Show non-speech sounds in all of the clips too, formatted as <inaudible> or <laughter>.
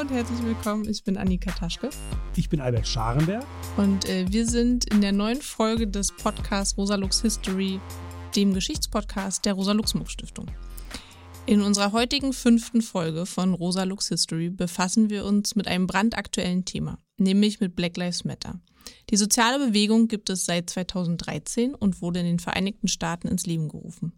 und herzlich willkommen. Ich bin Annika Taschke. Ich bin Albert Scharenberg. Und äh, wir sind in der neuen Folge des Podcasts Rosa Lux History, dem Geschichtspodcast der Rosa Luxemburg Stiftung. In unserer heutigen fünften Folge von Rosa Lux History befassen wir uns mit einem brandaktuellen Thema, nämlich mit Black Lives Matter. Die soziale Bewegung gibt es seit 2013 und wurde in den Vereinigten Staaten ins Leben gerufen.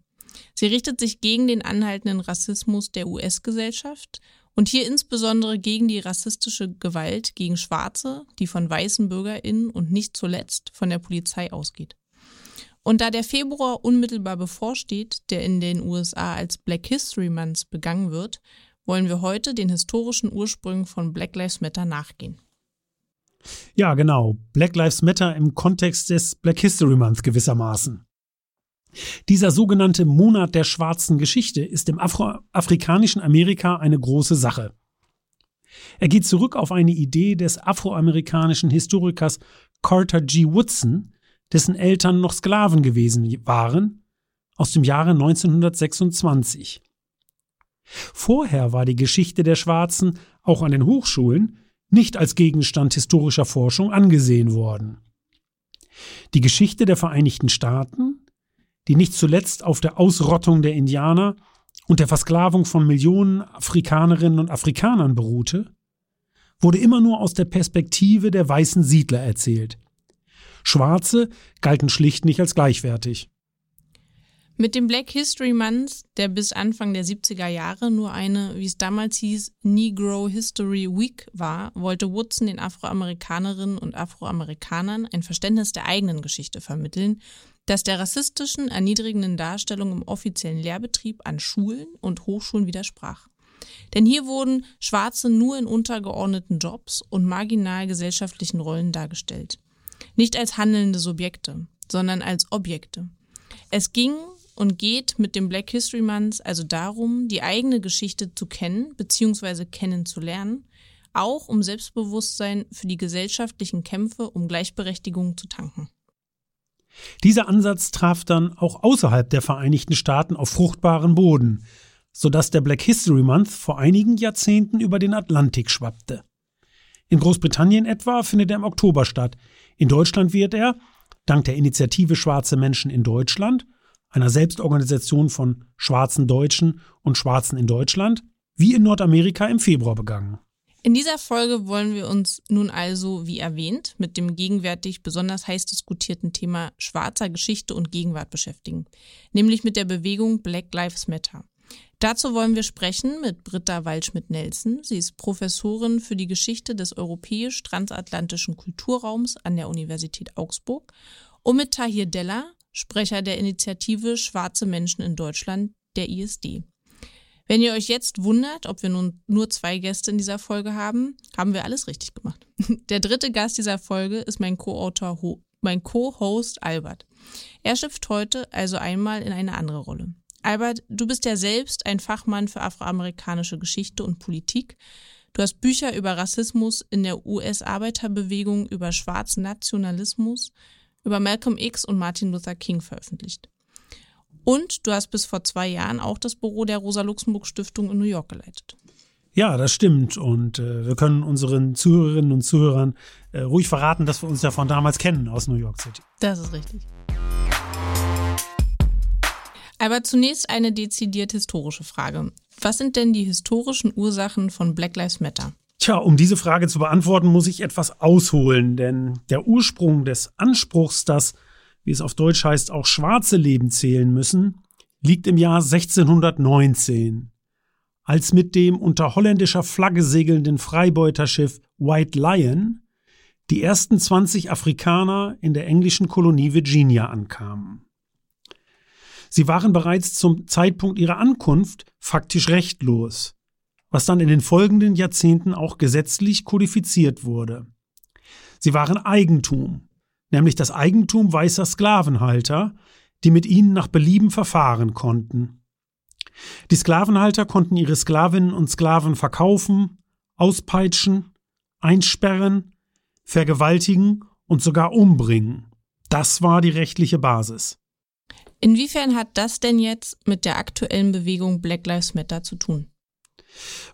Sie richtet sich gegen den anhaltenden Rassismus der US-Gesellschaft und hier insbesondere gegen die rassistische Gewalt gegen Schwarze, die von weißen Bürgerinnen und nicht zuletzt von der Polizei ausgeht. Und da der Februar unmittelbar bevorsteht, der in den USA als Black History Month begangen wird, wollen wir heute den historischen Ursprüngen von Black Lives Matter nachgehen. Ja, genau. Black Lives Matter im Kontext des Black History Month gewissermaßen. Dieser sogenannte Monat der schwarzen Geschichte ist im afroafrikanischen Amerika eine große Sache. Er geht zurück auf eine Idee des afroamerikanischen Historikers Carter G. Woodson, dessen Eltern noch Sklaven gewesen waren, aus dem Jahre 1926. Vorher war die Geschichte der Schwarzen auch an den Hochschulen nicht als Gegenstand historischer Forschung angesehen worden. Die Geschichte der Vereinigten Staaten die nicht zuletzt auf der Ausrottung der Indianer und der Versklavung von Millionen Afrikanerinnen und Afrikanern beruhte, wurde immer nur aus der Perspektive der weißen Siedler erzählt. Schwarze galten schlicht nicht als gleichwertig. Mit dem Black History Month, der bis Anfang der 70er Jahre nur eine, wie es damals hieß, Negro History Week war, wollte Woodson den Afroamerikanerinnen und Afroamerikanern ein Verständnis der eigenen Geschichte vermitteln das der rassistischen, erniedrigenden Darstellung im offiziellen Lehrbetrieb an Schulen und Hochschulen widersprach. Denn hier wurden Schwarze nur in untergeordneten Jobs und marginal gesellschaftlichen Rollen dargestellt. Nicht als handelnde Subjekte, sondern als Objekte. Es ging und geht mit dem Black History Month also darum, die eigene Geschichte zu kennen bzw. kennenzulernen, auch um Selbstbewusstsein für die gesellschaftlichen Kämpfe um Gleichberechtigung zu tanken. Dieser Ansatz traf dann auch außerhalb der Vereinigten Staaten auf fruchtbaren Boden, sodass der Black History Month vor einigen Jahrzehnten über den Atlantik schwappte. In Großbritannien etwa findet er im Oktober statt. In Deutschland wird er, dank der Initiative Schwarze Menschen in Deutschland, einer Selbstorganisation von schwarzen Deutschen und Schwarzen in Deutschland, wie in Nordamerika im Februar begangen. In dieser Folge wollen wir uns nun also, wie erwähnt, mit dem gegenwärtig besonders heiß diskutierten Thema schwarzer Geschichte und Gegenwart beschäftigen, nämlich mit der Bewegung Black Lives Matter. Dazu wollen wir sprechen mit Britta Waldschmidt-Nelson. Sie ist Professorin für die Geschichte des europäisch-transatlantischen Kulturraums an der Universität Augsburg und mit Tahir Della, Sprecher der Initiative Schwarze Menschen in Deutschland, der ISD. Wenn ihr euch jetzt wundert, ob wir nun nur zwei Gäste in dieser Folge haben, haben wir alles richtig gemacht. <laughs> Der dritte Gast dieser Folge ist mein Co-Autor, mein Co-Host Albert. Er schifft heute also einmal in eine andere Rolle. Albert, du bist ja selbst ein Fachmann für afroamerikanische Geschichte und Politik. Du hast Bücher über Rassismus in der US-Arbeiterbewegung, über schwarzen Nationalismus, über Malcolm X und Martin Luther King veröffentlicht. Und du hast bis vor zwei Jahren auch das Büro der Rosa-Luxemburg-Stiftung in New York geleitet. Ja, das stimmt. Und äh, wir können unseren Zuhörerinnen und Zuhörern äh, ruhig verraten, dass wir uns ja von damals kennen aus New York City. Das ist richtig. Aber zunächst eine dezidiert historische Frage. Was sind denn die historischen Ursachen von Black Lives Matter? Tja, um diese Frage zu beantworten, muss ich etwas ausholen, denn der Ursprung des Anspruchs, dass wie es auf Deutsch heißt, auch schwarze Leben zählen müssen, liegt im Jahr 1619, als mit dem unter holländischer Flagge segelnden Freibeuterschiff White Lion die ersten 20 Afrikaner in der englischen Kolonie Virginia ankamen. Sie waren bereits zum Zeitpunkt ihrer Ankunft faktisch rechtlos, was dann in den folgenden Jahrzehnten auch gesetzlich kodifiziert wurde. Sie waren Eigentum nämlich das Eigentum weißer Sklavenhalter, die mit ihnen nach Belieben verfahren konnten. Die Sklavenhalter konnten ihre Sklavinnen und Sklaven verkaufen, auspeitschen, einsperren, vergewaltigen und sogar umbringen. Das war die rechtliche Basis. Inwiefern hat das denn jetzt mit der aktuellen Bewegung Black Lives Matter zu tun?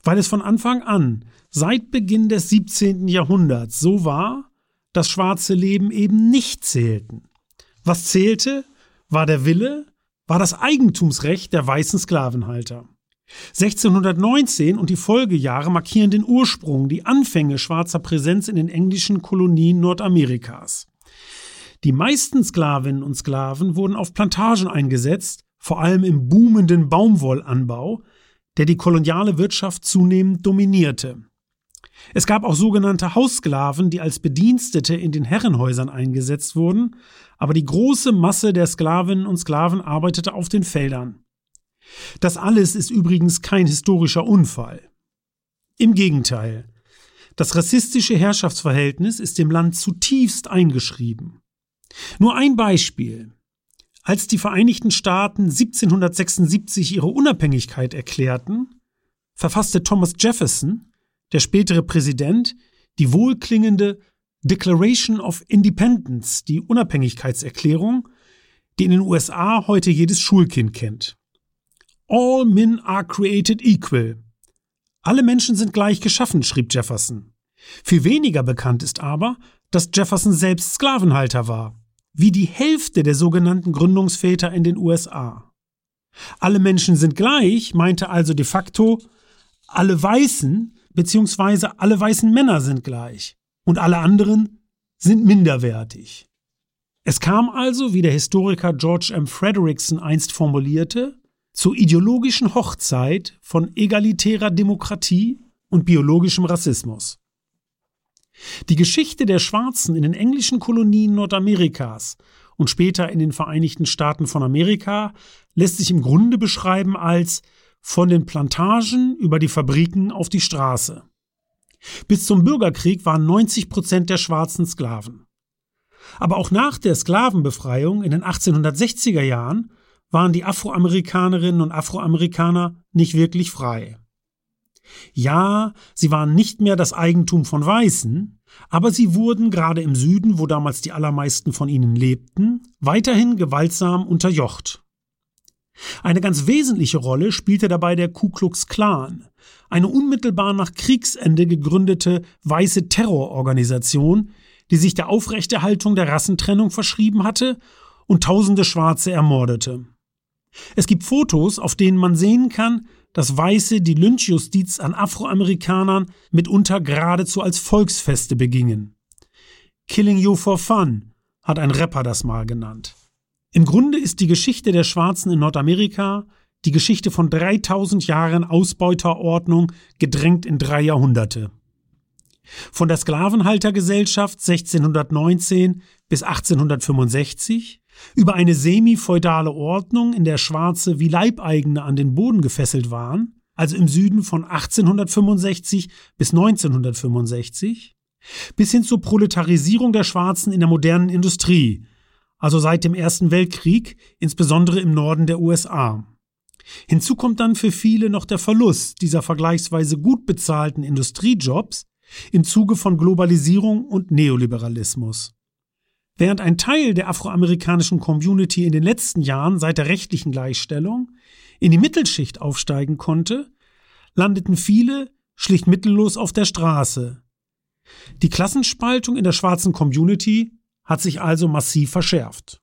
Weil es von Anfang an seit Beginn des 17. Jahrhunderts so war, dass schwarze Leben eben nicht zählten. Was zählte, war der Wille, war das Eigentumsrecht der weißen Sklavenhalter. 1619 und die Folgejahre markieren den Ursprung, die Anfänge schwarzer Präsenz in den englischen Kolonien Nordamerikas. Die meisten Sklavinnen und Sklaven wurden auf Plantagen eingesetzt, vor allem im boomenden Baumwollanbau, der die koloniale Wirtschaft zunehmend dominierte. Es gab auch sogenannte Haussklaven, die als Bedienstete in den Herrenhäusern eingesetzt wurden, aber die große Masse der Sklavinnen und Sklaven arbeitete auf den Feldern. Das alles ist übrigens kein historischer Unfall. Im Gegenteil. Das rassistische Herrschaftsverhältnis ist dem Land zutiefst eingeschrieben. Nur ein Beispiel. Als die Vereinigten Staaten 1776 ihre Unabhängigkeit erklärten, verfasste Thomas Jefferson, der spätere Präsident, die wohlklingende Declaration of Independence, die Unabhängigkeitserklärung, die in den USA heute jedes Schulkind kennt. All men are created equal. Alle Menschen sind gleich geschaffen, schrieb Jefferson. Viel weniger bekannt ist aber, dass Jefferson selbst Sklavenhalter war, wie die Hälfte der sogenannten Gründungsväter in den USA. Alle Menschen sind gleich meinte also de facto, alle Weißen bzw. alle weißen Männer sind gleich und alle anderen sind minderwertig. Es kam also, wie der Historiker George M. Frederickson einst formulierte, zur ideologischen Hochzeit von egalitärer Demokratie und biologischem Rassismus. Die Geschichte der Schwarzen in den englischen Kolonien Nordamerikas und später in den Vereinigten Staaten von Amerika lässt sich im Grunde beschreiben als von den Plantagen über die Fabriken auf die Straße. Bis zum Bürgerkrieg waren 90 Prozent der Schwarzen Sklaven. Aber auch nach der Sklavenbefreiung in den 1860er Jahren waren die Afroamerikanerinnen und Afroamerikaner nicht wirklich frei. Ja, sie waren nicht mehr das Eigentum von Weißen, aber sie wurden gerade im Süden, wo damals die allermeisten von ihnen lebten, weiterhin gewaltsam unterjocht. Eine ganz wesentliche Rolle spielte dabei der Ku Klux Klan, eine unmittelbar nach Kriegsende gegründete weiße Terrororganisation, die sich der Aufrechterhaltung der Rassentrennung verschrieben hatte und tausende Schwarze ermordete. Es gibt Fotos, auf denen man sehen kann, dass Weiße die Lynchjustiz an Afroamerikanern mitunter geradezu als Volksfeste begingen. Killing You for Fun hat ein Rapper das mal genannt. Im Grunde ist die Geschichte der Schwarzen in Nordamerika die Geschichte von 3000 Jahren Ausbeuterordnung gedrängt in drei Jahrhunderte. Von der Sklavenhaltergesellschaft 1619 bis 1865 über eine semi-feudale Ordnung, in der Schwarze wie Leibeigene an den Boden gefesselt waren, also im Süden von 1865 bis 1965, bis hin zur Proletarisierung der Schwarzen in der modernen Industrie, also seit dem Ersten Weltkrieg, insbesondere im Norden der USA. Hinzu kommt dann für viele noch der Verlust dieser vergleichsweise gut bezahlten Industriejobs im Zuge von Globalisierung und Neoliberalismus. Während ein Teil der afroamerikanischen Community in den letzten Jahren seit der rechtlichen Gleichstellung in die Mittelschicht aufsteigen konnte, landeten viele schlicht mittellos auf der Straße. Die Klassenspaltung in der schwarzen Community hat sich also massiv verschärft.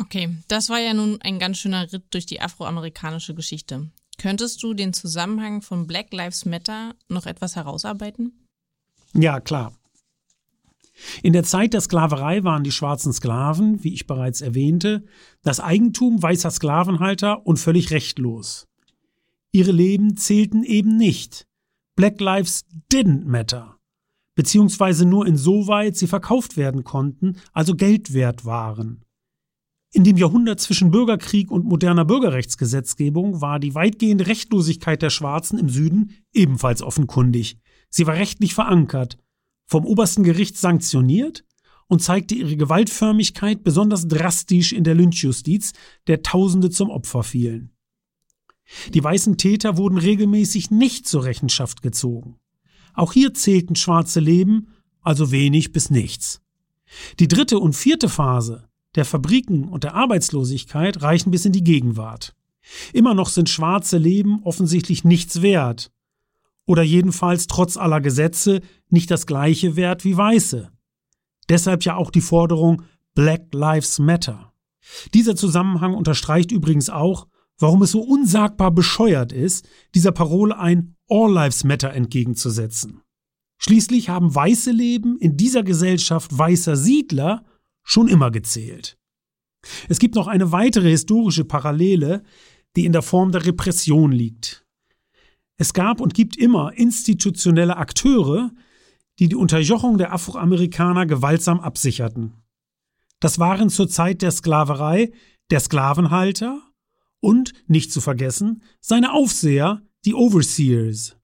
Okay, das war ja nun ein ganz schöner Ritt durch die afroamerikanische Geschichte. Könntest du den Zusammenhang von Black Lives Matter noch etwas herausarbeiten? Ja, klar. In der Zeit der Sklaverei waren die schwarzen Sklaven, wie ich bereits erwähnte, das Eigentum weißer Sklavenhalter und völlig rechtlos. Ihre Leben zählten eben nicht. Black Lives didn't matter. Beziehungsweise nur insoweit sie verkauft werden konnten, also Geld wert waren. In dem Jahrhundert zwischen Bürgerkrieg und moderner Bürgerrechtsgesetzgebung war die weitgehende Rechtlosigkeit der Schwarzen im Süden ebenfalls offenkundig. Sie war rechtlich verankert vom obersten Gericht sanktioniert und zeigte ihre Gewaltförmigkeit besonders drastisch in der Lynchjustiz, der Tausende zum Opfer fielen. Die weißen Täter wurden regelmäßig nicht zur Rechenschaft gezogen. Auch hier zählten schwarze Leben, also wenig bis nichts. Die dritte und vierte Phase der Fabriken und der Arbeitslosigkeit reichen bis in die Gegenwart. Immer noch sind schwarze Leben offensichtlich nichts wert oder jedenfalls trotz aller Gesetze nicht das gleiche Wert wie Weiße. Deshalb ja auch die Forderung Black Lives Matter. Dieser Zusammenhang unterstreicht übrigens auch, warum es so unsagbar bescheuert ist, dieser Parole ein All Lives Matter entgegenzusetzen. Schließlich haben weiße Leben in dieser Gesellschaft weißer Siedler schon immer gezählt. Es gibt noch eine weitere historische Parallele, die in der Form der Repression liegt. Es gab und gibt immer institutionelle Akteure, die die Unterjochung der Afroamerikaner gewaltsam absicherten. Das waren zur Zeit der Sklaverei der Sklavenhalter und, nicht zu vergessen, seine Aufseher, die Overseers.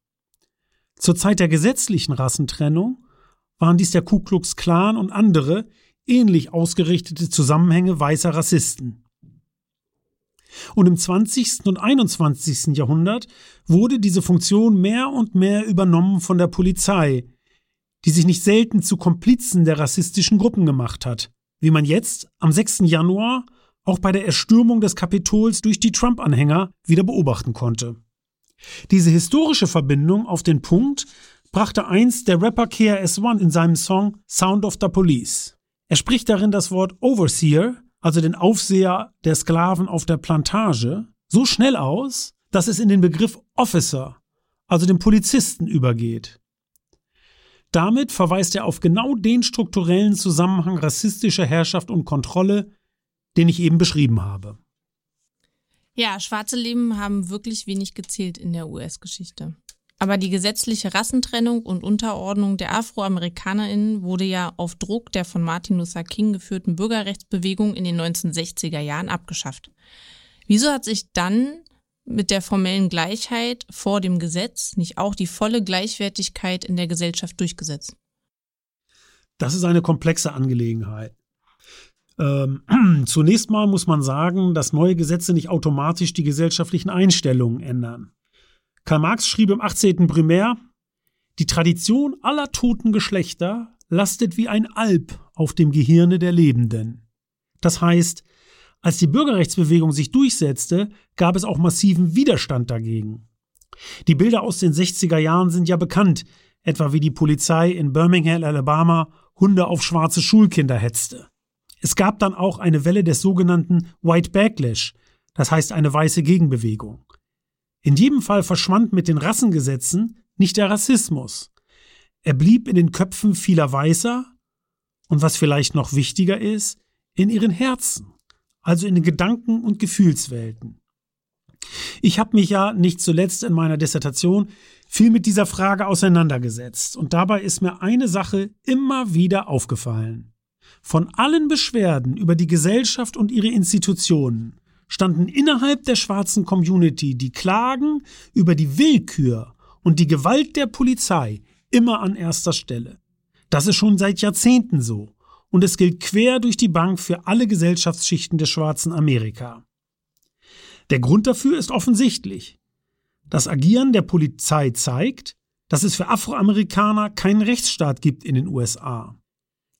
Zur Zeit der gesetzlichen Rassentrennung waren dies der Ku Klux Klan und andere ähnlich ausgerichtete Zusammenhänge weißer Rassisten. Und im 20. und 21. Jahrhundert wurde diese Funktion mehr und mehr übernommen von der Polizei, die sich nicht selten zu Komplizen der rassistischen Gruppen gemacht hat, wie man jetzt am 6. Januar auch bei der Erstürmung des Kapitols durch die Trump-Anhänger wieder beobachten konnte. Diese historische Verbindung auf den Punkt brachte einst der Rapper KRS-One in seinem Song Sound of the Police. Er spricht darin das Wort Overseer, also den Aufseher der Sklaven auf der Plantage, so schnell aus, dass es in den Begriff Officer, also den Polizisten, übergeht. Damit verweist er auf genau den strukturellen Zusammenhang rassistischer Herrschaft und Kontrolle, den ich eben beschrieben habe. Ja, schwarze Leben haben wirklich wenig gezählt in der US-Geschichte. Aber die gesetzliche Rassentrennung und Unterordnung der AfroamerikanerInnen wurde ja auf Druck der von Martin Luther King geführten Bürgerrechtsbewegung in den 1960er Jahren abgeschafft. Wieso hat sich dann mit der formellen Gleichheit vor dem Gesetz nicht auch die volle Gleichwertigkeit in der Gesellschaft durchgesetzt? Das ist eine komplexe Angelegenheit. Ähm, <clears throat> zunächst mal muss man sagen, dass neue Gesetze nicht automatisch die gesellschaftlichen Einstellungen ändern. Karl Marx schrieb im 18. Primär, die Tradition aller toten Geschlechter lastet wie ein Alp auf dem Gehirne der Lebenden. Das heißt, als die Bürgerrechtsbewegung sich durchsetzte, gab es auch massiven Widerstand dagegen. Die Bilder aus den 60er Jahren sind ja bekannt, etwa wie die Polizei in Birmingham, Alabama, Hunde auf schwarze Schulkinder hetzte. Es gab dann auch eine Welle des sogenannten White Backlash, das heißt eine weiße Gegenbewegung. In jedem Fall verschwand mit den Rassengesetzen nicht der Rassismus. Er blieb in den Köpfen vieler Weißer und was vielleicht noch wichtiger ist, in ihren Herzen, also in den Gedanken und Gefühlswelten. Ich habe mich ja nicht zuletzt in meiner Dissertation viel mit dieser Frage auseinandergesetzt und dabei ist mir eine Sache immer wieder aufgefallen. Von allen Beschwerden über die Gesellschaft und ihre Institutionen standen innerhalb der schwarzen Community die Klagen über die Willkür und die Gewalt der Polizei immer an erster Stelle. Das ist schon seit Jahrzehnten so und es gilt quer durch die Bank für alle Gesellschaftsschichten des schwarzen Amerika. Der Grund dafür ist offensichtlich. Das Agieren der Polizei zeigt, dass es für Afroamerikaner keinen Rechtsstaat gibt in den USA.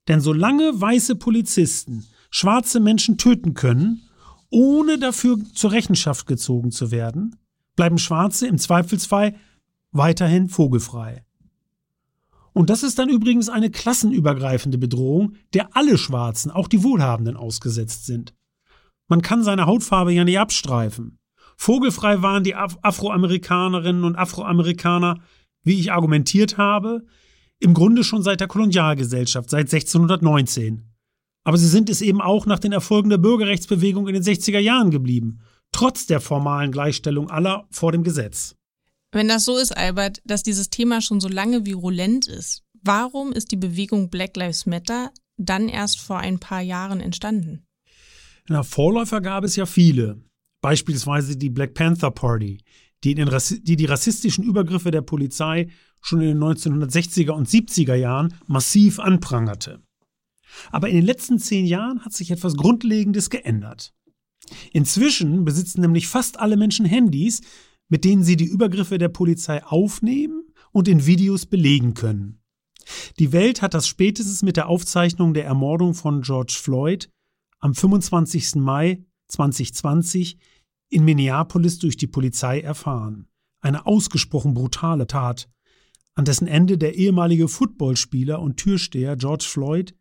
Denn solange weiße Polizisten schwarze Menschen töten können, ohne dafür zur Rechenschaft gezogen zu werden, bleiben Schwarze im Zweifelsfall weiterhin vogelfrei. Und das ist dann übrigens eine klassenübergreifende Bedrohung, der alle Schwarzen, auch die Wohlhabenden, ausgesetzt sind. Man kann seine Hautfarbe ja nicht abstreifen. Vogelfrei waren die Af Afroamerikanerinnen und Afroamerikaner, wie ich argumentiert habe, im Grunde schon seit der Kolonialgesellschaft, seit 1619. Aber sie sind es eben auch nach den Erfolgen der Bürgerrechtsbewegung in den 60er Jahren geblieben, trotz der formalen Gleichstellung aller vor dem Gesetz. Wenn das so ist, Albert, dass dieses Thema schon so lange virulent ist, warum ist die Bewegung Black Lives Matter dann erst vor ein paar Jahren entstanden? Na, Vorläufer gab es ja viele. Beispielsweise die Black Panther Party, die, die, die rassistischen Übergriffe der Polizei schon in den 1960er und 70er Jahren massiv anprangerte. Aber in den letzten zehn Jahren hat sich etwas Grundlegendes geändert. Inzwischen besitzen nämlich fast alle Menschen Handys, mit denen sie die Übergriffe der Polizei aufnehmen und in Videos belegen können. Die Welt hat das spätestens mit der Aufzeichnung der Ermordung von George Floyd am 25. Mai 2020 in Minneapolis durch die Polizei erfahren. eine ausgesprochen brutale Tat, an dessen Ende der ehemalige Footballspieler und Türsteher George Floyd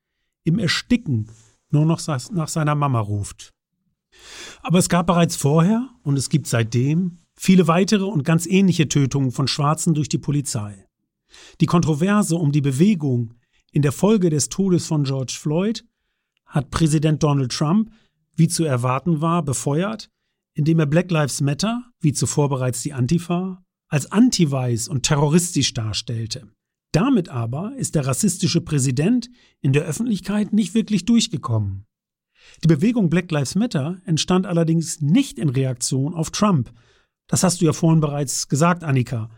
im Ersticken nur noch nach seiner Mama ruft. Aber es gab bereits vorher und es gibt seitdem viele weitere und ganz ähnliche Tötungen von Schwarzen durch die Polizei. Die Kontroverse um die Bewegung in der Folge des Todes von George Floyd hat Präsident Donald Trump, wie zu erwarten war, befeuert, indem er Black Lives Matter, wie zuvor bereits die Antifa, als anti-weiß und terroristisch darstellte. Damit aber ist der rassistische Präsident in der Öffentlichkeit nicht wirklich durchgekommen. Die Bewegung Black Lives Matter entstand allerdings nicht in Reaktion auf Trump. Das hast du ja vorhin bereits gesagt, Annika.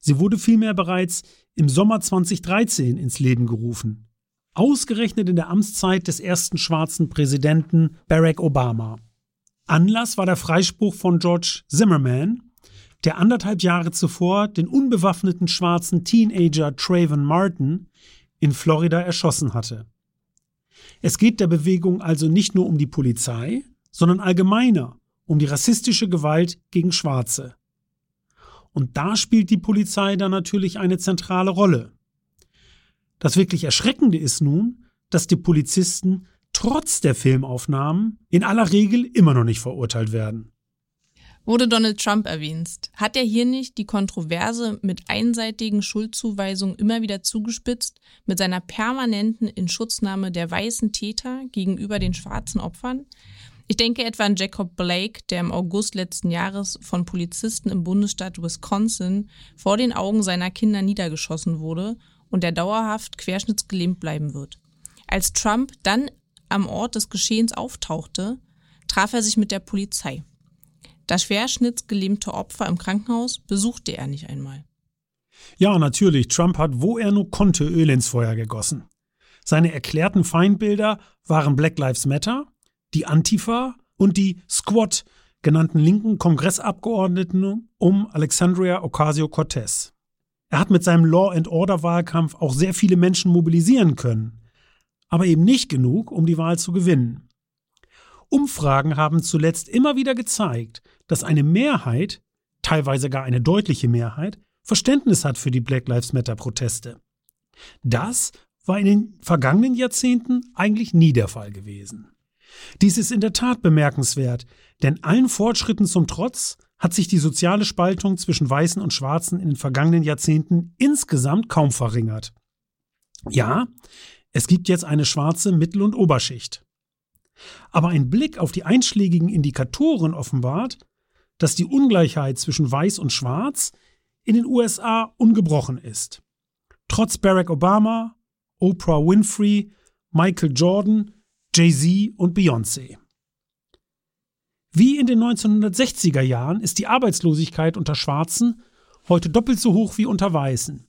Sie wurde vielmehr bereits im Sommer 2013 ins Leben gerufen. Ausgerechnet in der Amtszeit des ersten schwarzen Präsidenten Barack Obama. Anlass war der Freispruch von George Zimmerman, der anderthalb Jahre zuvor den unbewaffneten schwarzen Teenager Trayvon Martin in Florida erschossen hatte. Es geht der Bewegung also nicht nur um die Polizei, sondern allgemeiner um die rassistische Gewalt gegen Schwarze. Und da spielt die Polizei dann natürlich eine zentrale Rolle. Das wirklich Erschreckende ist nun, dass die Polizisten trotz der Filmaufnahmen in aller Regel immer noch nicht verurteilt werden. Wurde Donald Trump erwähnt, hat er hier nicht die Kontroverse mit einseitigen Schuldzuweisungen immer wieder zugespitzt, mit seiner permanenten Inschutznahme der weißen Täter gegenüber den schwarzen Opfern? Ich denke etwa an Jacob Blake, der im August letzten Jahres von Polizisten im Bundesstaat Wisconsin vor den Augen seiner Kinder niedergeschossen wurde und der dauerhaft querschnittsgelähmt bleiben wird. Als Trump dann am Ort des Geschehens auftauchte, traf er sich mit der Polizei. Das schwerschnittsgelähmte Opfer im Krankenhaus besuchte er nicht einmal. Ja, natürlich, Trump hat, wo er nur konnte, Öl ins Feuer gegossen. Seine erklärten Feindbilder waren Black Lives Matter, die Antifa und die Squad genannten linken Kongressabgeordneten um Alexandria Ocasio-Cortez. Er hat mit seinem Law and Order Wahlkampf auch sehr viele Menschen mobilisieren können, aber eben nicht genug, um die Wahl zu gewinnen. Umfragen haben zuletzt immer wieder gezeigt, dass eine Mehrheit, teilweise gar eine deutliche Mehrheit, Verständnis hat für die Black Lives Matter Proteste. Das war in den vergangenen Jahrzehnten eigentlich nie der Fall gewesen. Dies ist in der Tat bemerkenswert, denn allen Fortschritten zum Trotz hat sich die soziale Spaltung zwischen Weißen und Schwarzen in den vergangenen Jahrzehnten insgesamt kaum verringert. Ja, es gibt jetzt eine schwarze Mittel- und Oberschicht. Aber ein Blick auf die einschlägigen Indikatoren offenbart, dass die Ungleichheit zwischen Weiß und Schwarz in den USA ungebrochen ist. Trotz Barack Obama, Oprah Winfrey, Michael Jordan Jay-Z und Beyoncé. Wie in den 1960er Jahren ist die Arbeitslosigkeit unter Schwarzen heute doppelt so hoch wie unter Weißen.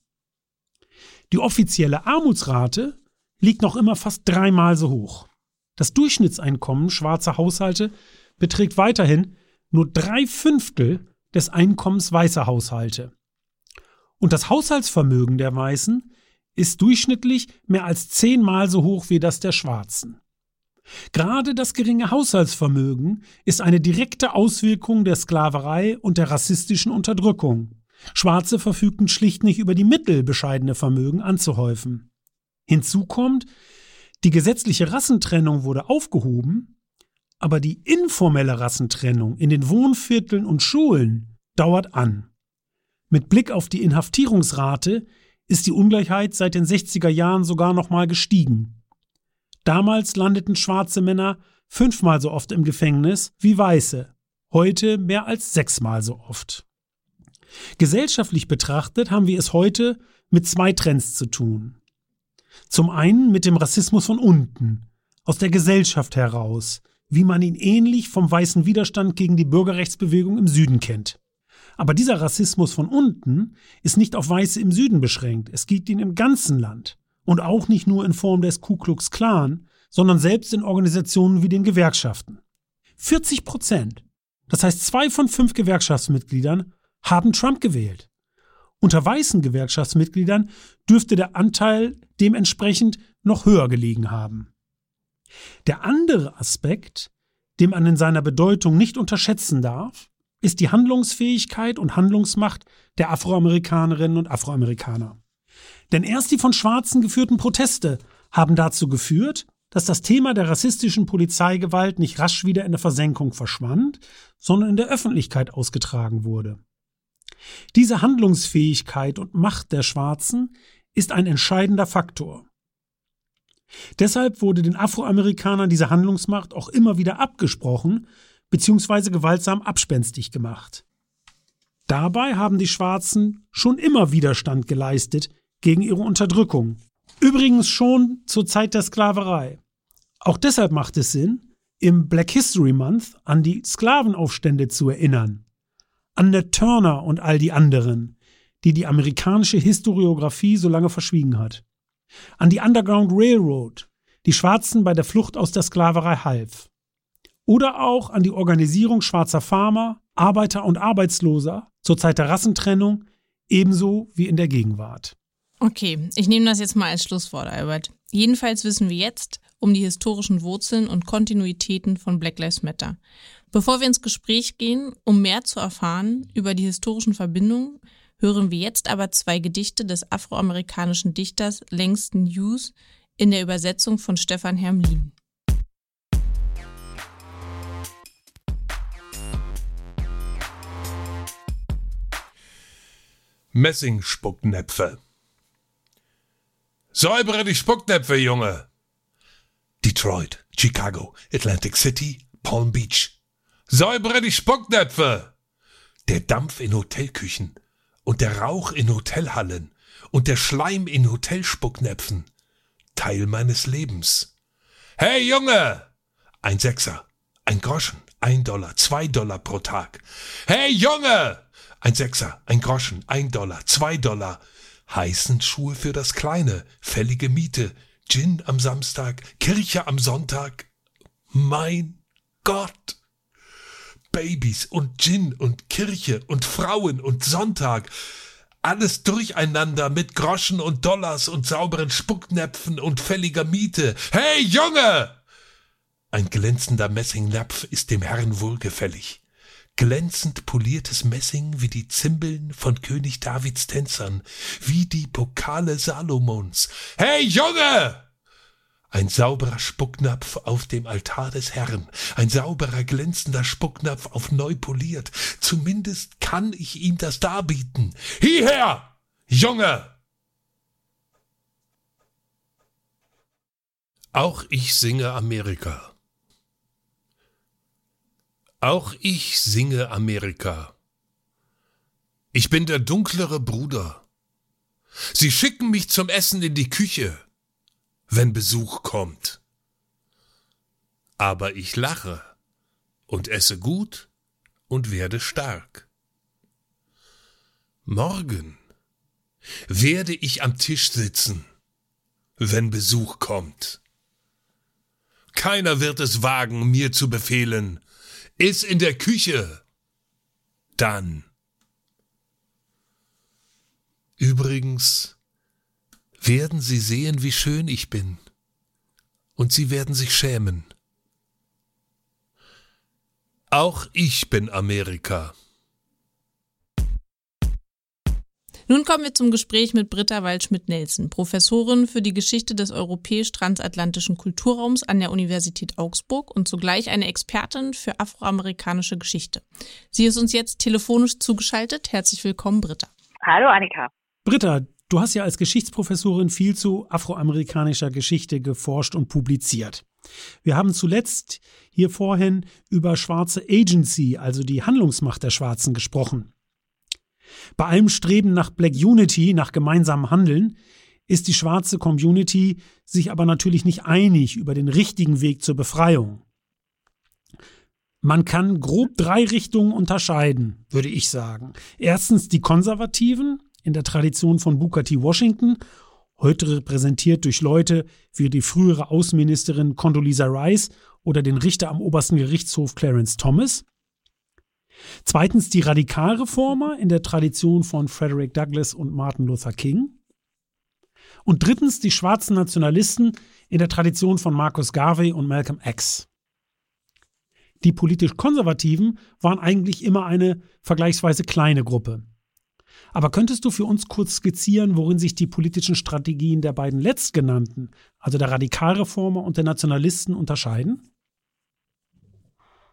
Die offizielle Armutsrate liegt noch immer fast dreimal so hoch. Das Durchschnittseinkommen schwarzer Haushalte beträgt weiterhin nur drei Fünftel des Einkommens weißer Haushalte. Und das Haushaltsvermögen der Weißen ist durchschnittlich mehr als zehnmal so hoch wie das der Schwarzen. Gerade das geringe Haushaltsvermögen ist eine direkte Auswirkung der Sklaverei und der rassistischen Unterdrückung. Schwarze verfügten schlicht nicht über die Mittel, bescheidene Vermögen anzuhäufen. Hinzu kommt, die gesetzliche Rassentrennung wurde aufgehoben, aber die informelle Rassentrennung in den Wohnvierteln und Schulen dauert an. Mit Blick auf die Inhaftierungsrate ist die Ungleichheit seit den 60er Jahren sogar noch mal gestiegen. Damals landeten schwarze Männer fünfmal so oft im Gefängnis wie weiße, heute mehr als sechsmal so oft. Gesellschaftlich betrachtet haben wir es heute mit zwei Trends zu tun. Zum einen mit dem Rassismus von unten, aus der Gesellschaft heraus, wie man ihn ähnlich vom weißen Widerstand gegen die Bürgerrechtsbewegung im Süden kennt. Aber dieser Rassismus von unten ist nicht auf Weiße im Süden beschränkt, es gibt ihn im ganzen Land. Und auch nicht nur in Form des Ku Klux Klan, sondern selbst in Organisationen wie den Gewerkschaften. 40 Prozent, das heißt zwei von fünf Gewerkschaftsmitgliedern, haben Trump gewählt. Unter weißen Gewerkschaftsmitgliedern dürfte der Anteil dementsprechend noch höher gelegen haben. Der andere Aspekt, den man in seiner Bedeutung nicht unterschätzen darf, ist die Handlungsfähigkeit und Handlungsmacht der Afroamerikanerinnen und Afroamerikaner. Denn erst die von Schwarzen geführten Proteste haben dazu geführt, dass das Thema der rassistischen Polizeigewalt nicht rasch wieder in der Versenkung verschwand, sondern in der Öffentlichkeit ausgetragen wurde. Diese Handlungsfähigkeit und Macht der Schwarzen ist ein entscheidender Faktor. Deshalb wurde den Afroamerikanern diese Handlungsmacht auch immer wieder abgesprochen bzw. gewaltsam abspenstig gemacht. Dabei haben die Schwarzen schon immer Widerstand geleistet gegen ihre Unterdrückung. Übrigens schon zur Zeit der Sklaverei. Auch deshalb macht es Sinn, im Black History Month an die Sklavenaufstände zu erinnern. An Ned Turner und all die anderen, die die amerikanische Historiographie so lange verschwiegen hat. An die Underground Railroad, die Schwarzen bei der Flucht aus der Sklaverei half. Oder auch an die Organisierung schwarzer Farmer, Arbeiter und Arbeitsloser zur Zeit der Rassentrennung, ebenso wie in der Gegenwart. Okay, ich nehme das jetzt mal als Schlusswort, Albert. Jedenfalls wissen wir jetzt um die historischen Wurzeln und Kontinuitäten von Black Lives Matter. Bevor wir ins Gespräch gehen, um mehr zu erfahren über die historischen Verbindungen, hören wir jetzt aber zwei Gedichte des afroamerikanischen Dichters Langston Hughes in der Übersetzung von Stefan Hermlin. Messingspucknäpfe. Säubere die Spucknäpfe, Junge! Detroit, Chicago, Atlantic City, Palm Beach. Säubere die Spucknäpfe! Der Dampf in Hotelküchen und der Rauch in Hotelhallen und der Schleim in Hotelspucknäpfen. Teil meines Lebens. Hey Junge! Ein Sechser, ein Groschen, ein Dollar, zwei Dollar pro Tag. Hey Junge! Ein Sechser, ein Groschen, ein Dollar, zwei Dollar. Heißen Schuhe für das Kleine, fällige Miete, Gin am Samstag, Kirche am Sonntag. Mein Gott! Babys und Gin und Kirche und Frauen und Sonntag. Alles durcheinander mit Groschen und Dollars und sauberen Spucknäpfen und fälliger Miete. Hey, Junge! Ein glänzender Messingnapf ist dem Herrn wohlgefällig glänzend poliertes Messing wie die Zimbeln von König Davids Tänzern, wie die Pokale Salomons. Hey Junge! Ein sauberer Spucknapf auf dem Altar des Herrn, ein sauberer glänzender Spucknapf auf neu poliert. Zumindest kann ich ihm das darbieten. Hierher, Junge! Auch ich singe Amerika. Auch ich singe Amerika. Ich bin der dunklere Bruder. Sie schicken mich zum Essen in die Küche, wenn Besuch kommt. Aber ich lache und esse gut und werde stark. Morgen werde ich am Tisch sitzen, wenn Besuch kommt. Keiner wird es wagen, mir zu befehlen, ist in der Küche. Dann. Übrigens werden Sie sehen, wie schön ich bin. Und Sie werden sich schämen. Auch ich bin Amerika. Nun kommen wir zum Gespräch mit Britta Waldschmidt-Nelson, Professorin für die Geschichte des europäisch-transatlantischen Kulturraums an der Universität Augsburg und zugleich eine Expertin für afroamerikanische Geschichte. Sie ist uns jetzt telefonisch zugeschaltet. Herzlich willkommen, Britta. Hallo, Annika. Britta, du hast ja als Geschichtsprofessorin viel zu afroamerikanischer Geschichte geforscht und publiziert. Wir haben zuletzt hier vorhin über schwarze Agency, also die Handlungsmacht der Schwarzen, gesprochen. Bei allem Streben nach Black Unity, nach gemeinsamem Handeln, ist die schwarze Community sich aber natürlich nicht einig über den richtigen Weg zur Befreiung. Man kann grob drei Richtungen unterscheiden, würde ich sagen. Erstens die Konservativen in der Tradition von Booker T. Washington, heute repräsentiert durch Leute wie die frühere Außenministerin Condoleezza Rice oder den Richter am obersten Gerichtshof Clarence Thomas. Zweitens die Radikalreformer in der Tradition von Frederick Douglass und Martin Luther King. Und drittens die schwarzen Nationalisten in der Tradition von Marcus Garvey und Malcolm X. Die politisch Konservativen waren eigentlich immer eine vergleichsweise kleine Gruppe. Aber könntest du für uns kurz skizzieren, worin sich die politischen Strategien der beiden letztgenannten, also der Radikalreformer und der Nationalisten, unterscheiden?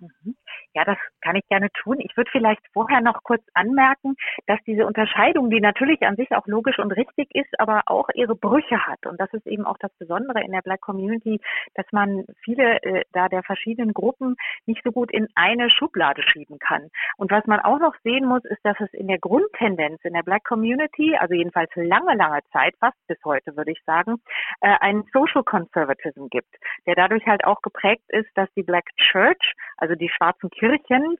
Mhm. Ja, das kann ich gerne tun. Ich würde vielleicht vorher noch kurz anmerken, dass diese Unterscheidung, die natürlich an sich auch logisch und richtig ist, aber auch ihre Brüche hat. Und das ist eben auch das Besondere in der Black Community, dass man viele äh, da der verschiedenen Gruppen nicht so gut in eine Schublade schieben kann. Und was man auch noch sehen muss, ist, dass es in der Grundtendenz in der Black Community, also jedenfalls lange, lange Zeit, fast bis heute würde ich sagen, äh, einen Social Conservatism gibt, der dadurch halt auch geprägt ist, dass die Black Church, also die schwarzen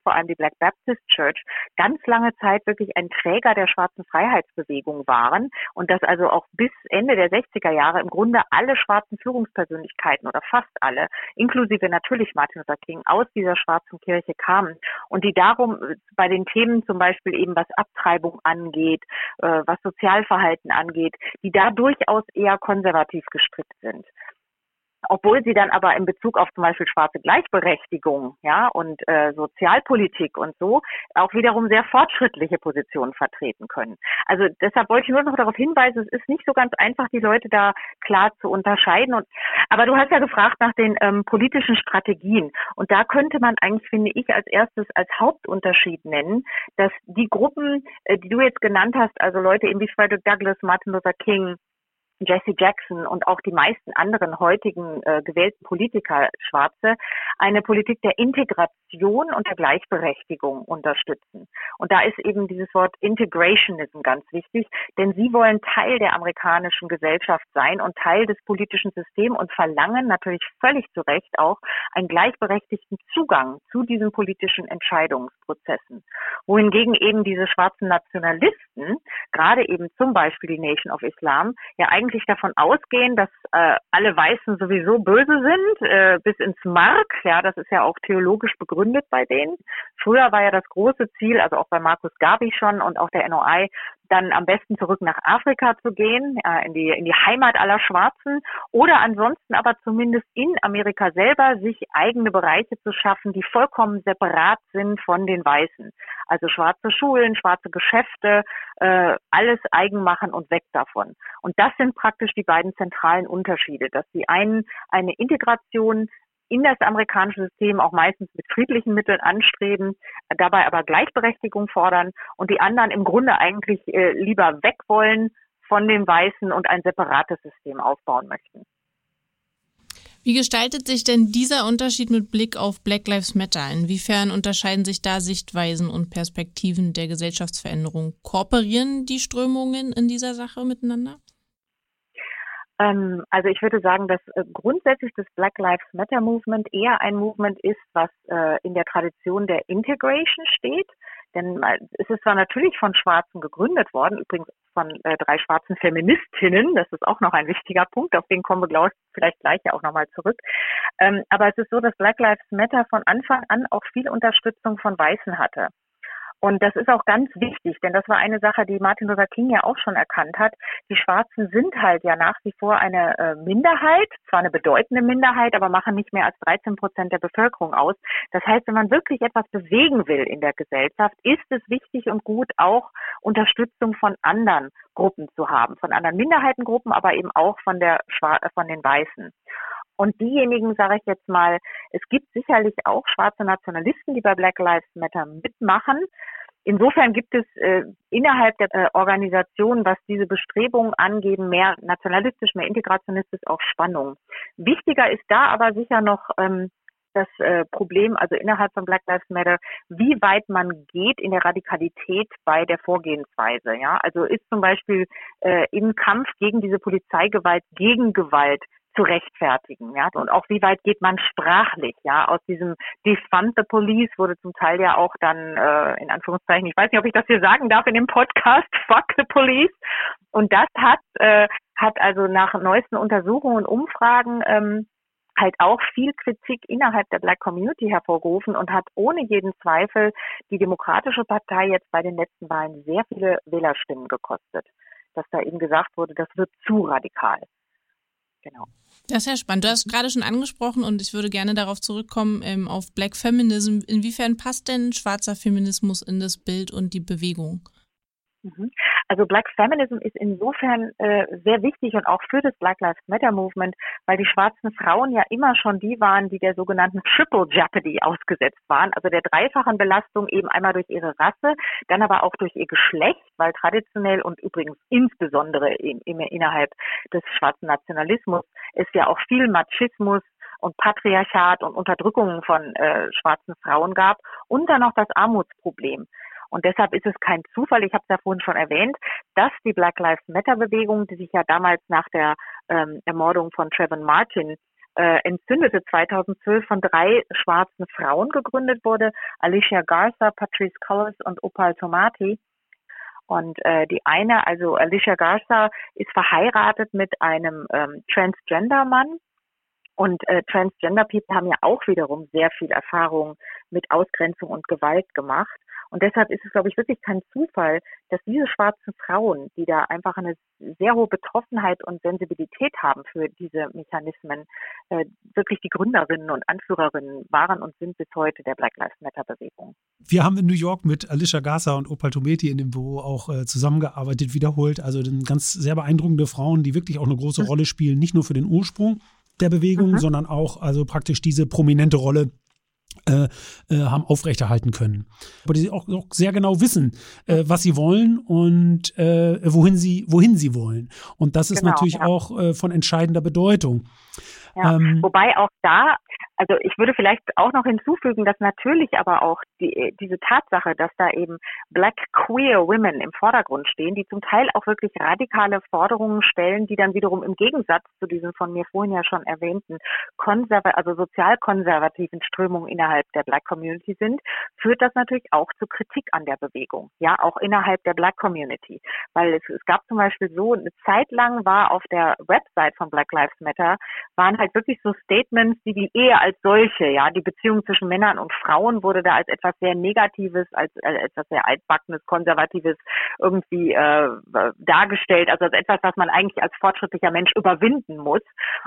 vor allem die Black Baptist Church, ganz lange Zeit wirklich ein Träger der schwarzen Freiheitsbewegung waren und dass also auch bis Ende der 60er Jahre im Grunde alle schwarzen Führungspersönlichkeiten oder fast alle, inklusive natürlich Martin Luther King, aus dieser schwarzen Kirche kamen und die darum bei den Themen zum Beispiel eben was Abtreibung angeht, äh, was Sozialverhalten angeht, die da durchaus eher konservativ gestrickt sind obwohl sie dann aber in Bezug auf zum Beispiel schwarze Gleichberechtigung, ja, und äh, Sozialpolitik und so auch wiederum sehr fortschrittliche Positionen vertreten können. Also deshalb wollte ich nur noch darauf hinweisen, es ist nicht so ganz einfach, die Leute da klar zu unterscheiden. Und, aber du hast ja gefragt nach den ähm, politischen Strategien. Und da könnte man eigentlich, finde ich, als erstes als Hauptunterschied nennen, dass die Gruppen, äh, die du jetzt genannt hast, also Leute eben wie Frederick Douglass, Martin Luther King, Jesse Jackson und auch die meisten anderen heutigen äh, gewählten Politiker, Schwarze, eine Politik der Integration und der Gleichberechtigung unterstützen. Und da ist eben dieses Wort Integrationism ganz wichtig, denn sie wollen Teil der amerikanischen Gesellschaft sein und Teil des politischen Systems und verlangen natürlich völlig zu Recht auch einen gleichberechtigten Zugang zu diesen politischen Entscheidungsprozessen. Wohingegen eben diese schwarzen Nationalisten, gerade eben zum Beispiel die Nation of Islam, ja eigentlich eigentlich davon ausgehen, dass äh, alle Weißen sowieso böse sind, äh, bis ins Mark. Ja, das ist ja auch theologisch begründet bei denen. Früher war ja das große Ziel, also auch bei Markus Gabi schon und auch der NOI, dann am besten zurück nach Afrika zu gehen, äh, in, die, in die Heimat aller Schwarzen oder ansonsten aber zumindest in Amerika selber sich eigene Bereiche zu schaffen, die vollkommen separat sind von den Weißen. Also schwarze Schulen, schwarze Geschäfte, äh, alles eigen machen und weg davon. Und das sind praktisch die beiden zentralen Unterschiede, dass die einen eine Integration in das amerikanische System auch meistens mit friedlichen Mitteln anstreben, dabei aber Gleichberechtigung fordern und die anderen im Grunde eigentlich äh, lieber weg wollen von den Weißen und ein separates System aufbauen möchten. Wie gestaltet sich denn dieser Unterschied mit Blick auf Black Lives Matter? Inwiefern unterscheiden sich da Sichtweisen und Perspektiven der Gesellschaftsveränderung? Kooperieren die Strömungen in dieser Sache miteinander? Ähm, also ich würde sagen, dass äh, grundsätzlich das Black Lives Matter Movement eher ein Movement ist, was äh, in der Tradition der Integration steht. Denn äh, es ist zwar natürlich von Schwarzen gegründet worden, übrigens von äh, drei schwarzen Feministinnen, das ist auch noch ein wichtiger Punkt, auf den kommen wir glaube ich vielleicht gleich ja auch nochmal zurück. Ähm, aber es ist so, dass Black Lives Matter von Anfang an auch viel Unterstützung von Weißen hatte. Und das ist auch ganz wichtig, denn das war eine Sache, die Martin Luther King ja auch schon erkannt hat. Die Schwarzen sind halt ja nach wie vor eine äh, Minderheit, zwar eine bedeutende Minderheit, aber machen nicht mehr als 13 Prozent der Bevölkerung aus. Das heißt, wenn man wirklich etwas bewegen will in der Gesellschaft, ist es wichtig und gut, auch Unterstützung von anderen Gruppen zu haben, von anderen Minderheitengruppen, aber eben auch von der von den Weißen. Und diejenigen, sage ich jetzt mal, es gibt sicherlich auch schwarze Nationalisten, die bei Black Lives Matter mitmachen. Insofern gibt es äh, innerhalb der äh, Organisation, was diese Bestrebungen angeben, mehr nationalistisch, mehr integrationistisch auch Spannung. Wichtiger ist da aber sicher noch ähm, das äh, Problem, also innerhalb von Black Lives Matter, wie weit man geht in der Radikalität bei der Vorgehensweise. Ja, also ist zum Beispiel äh, im Kampf gegen diese Polizeigewalt, gegen Gewalt zu rechtfertigen. Ja? Und auch wie weit geht man sprachlich, ja, aus diesem Defund the Police wurde zum Teil ja auch dann äh, in Anführungszeichen, ich weiß nicht, ob ich das hier sagen darf in dem Podcast, <laughs> Fuck the Police. Und das hat, äh, hat also nach neuesten Untersuchungen und Umfragen ähm, halt auch viel Kritik innerhalb der Black Community hervorgerufen und hat ohne jeden Zweifel die Demokratische Partei jetzt bei den letzten Wahlen sehr viele Wählerstimmen gekostet. Dass da eben gesagt wurde, das wird zu radikal. Genau. Das ist ja spannend. Du hast gerade schon angesprochen und ich würde gerne darauf zurückkommen, ähm, auf Black Feminism. Inwiefern passt denn schwarzer Feminismus in das Bild und die Bewegung? Mhm. Also Black Feminism ist insofern äh, sehr wichtig und auch für das Black Lives Matter Movement, weil die schwarzen Frauen ja immer schon die waren, die der sogenannten Triple Jeopardy ausgesetzt waren, also der dreifachen Belastung eben einmal durch ihre Rasse, dann aber auch durch ihr Geschlecht, weil traditionell und übrigens insbesondere in, in, innerhalb des schwarzen Nationalismus es ja auch viel Machismus und Patriarchat und Unterdrückungen von äh, schwarzen Frauen gab und dann noch das Armutsproblem. Und deshalb ist es kein Zufall, ich habe es ja vorhin schon erwähnt, dass die Black Lives Matter Bewegung, die sich ja damals nach der ähm, Ermordung von Trayvon Martin äh, entzündete 2012 von drei schwarzen Frauen gegründet wurde, Alicia Garza, Patrice Collins und Opal Tomati. Und äh, die eine, also Alicia Garza, ist verheiratet mit einem ähm, Transgender-Mann. Und äh, Transgender People haben ja auch wiederum sehr viel Erfahrung mit Ausgrenzung und Gewalt gemacht. Und deshalb ist es, glaube ich, wirklich kein Zufall, dass diese schwarzen Frauen, die da einfach eine sehr hohe Betroffenheit und Sensibilität haben für diese Mechanismen, äh, wirklich die Gründerinnen und Anführerinnen waren und sind bis heute der Black Lives Matter Bewegung. Wir haben in New York mit Alicia Garza und Opal Tometi in dem Büro auch äh, zusammengearbeitet, wiederholt. Also ganz sehr beeindruckende Frauen, die wirklich auch eine große mhm. Rolle spielen, nicht nur für den Ursprung der Bewegung, mhm. sondern auch also praktisch diese prominente Rolle äh, äh, haben aufrechterhalten können. Aber die auch, auch sehr genau wissen, äh, was sie wollen und äh, wohin sie wohin sie wollen. Und das ist genau, natürlich ja. auch äh, von entscheidender Bedeutung. Ja, ähm, wobei auch da also ich würde vielleicht auch noch hinzufügen, dass natürlich aber auch die, diese Tatsache, dass da eben Black Queer Women im Vordergrund stehen, die zum Teil auch wirklich radikale Forderungen stellen, die dann wiederum im Gegensatz zu diesen von mir vorhin ja schon erwähnten konserva also sozialkonservativen Strömungen innerhalb der Black Community sind, führt das natürlich auch zu Kritik an der Bewegung, ja, auch innerhalb der Black Community. Weil es, es gab zum Beispiel so, eine Zeit lang war auf der Website von Black Lives Matter, waren halt wirklich so Statements, die die Ehe als solche, ja, die Beziehung zwischen Männern und Frauen wurde da als etwas sehr Negatives, als, als etwas sehr altbackenes, konservatives irgendwie äh, dargestellt, also als etwas, was man eigentlich als fortschrittlicher Mensch überwinden muss.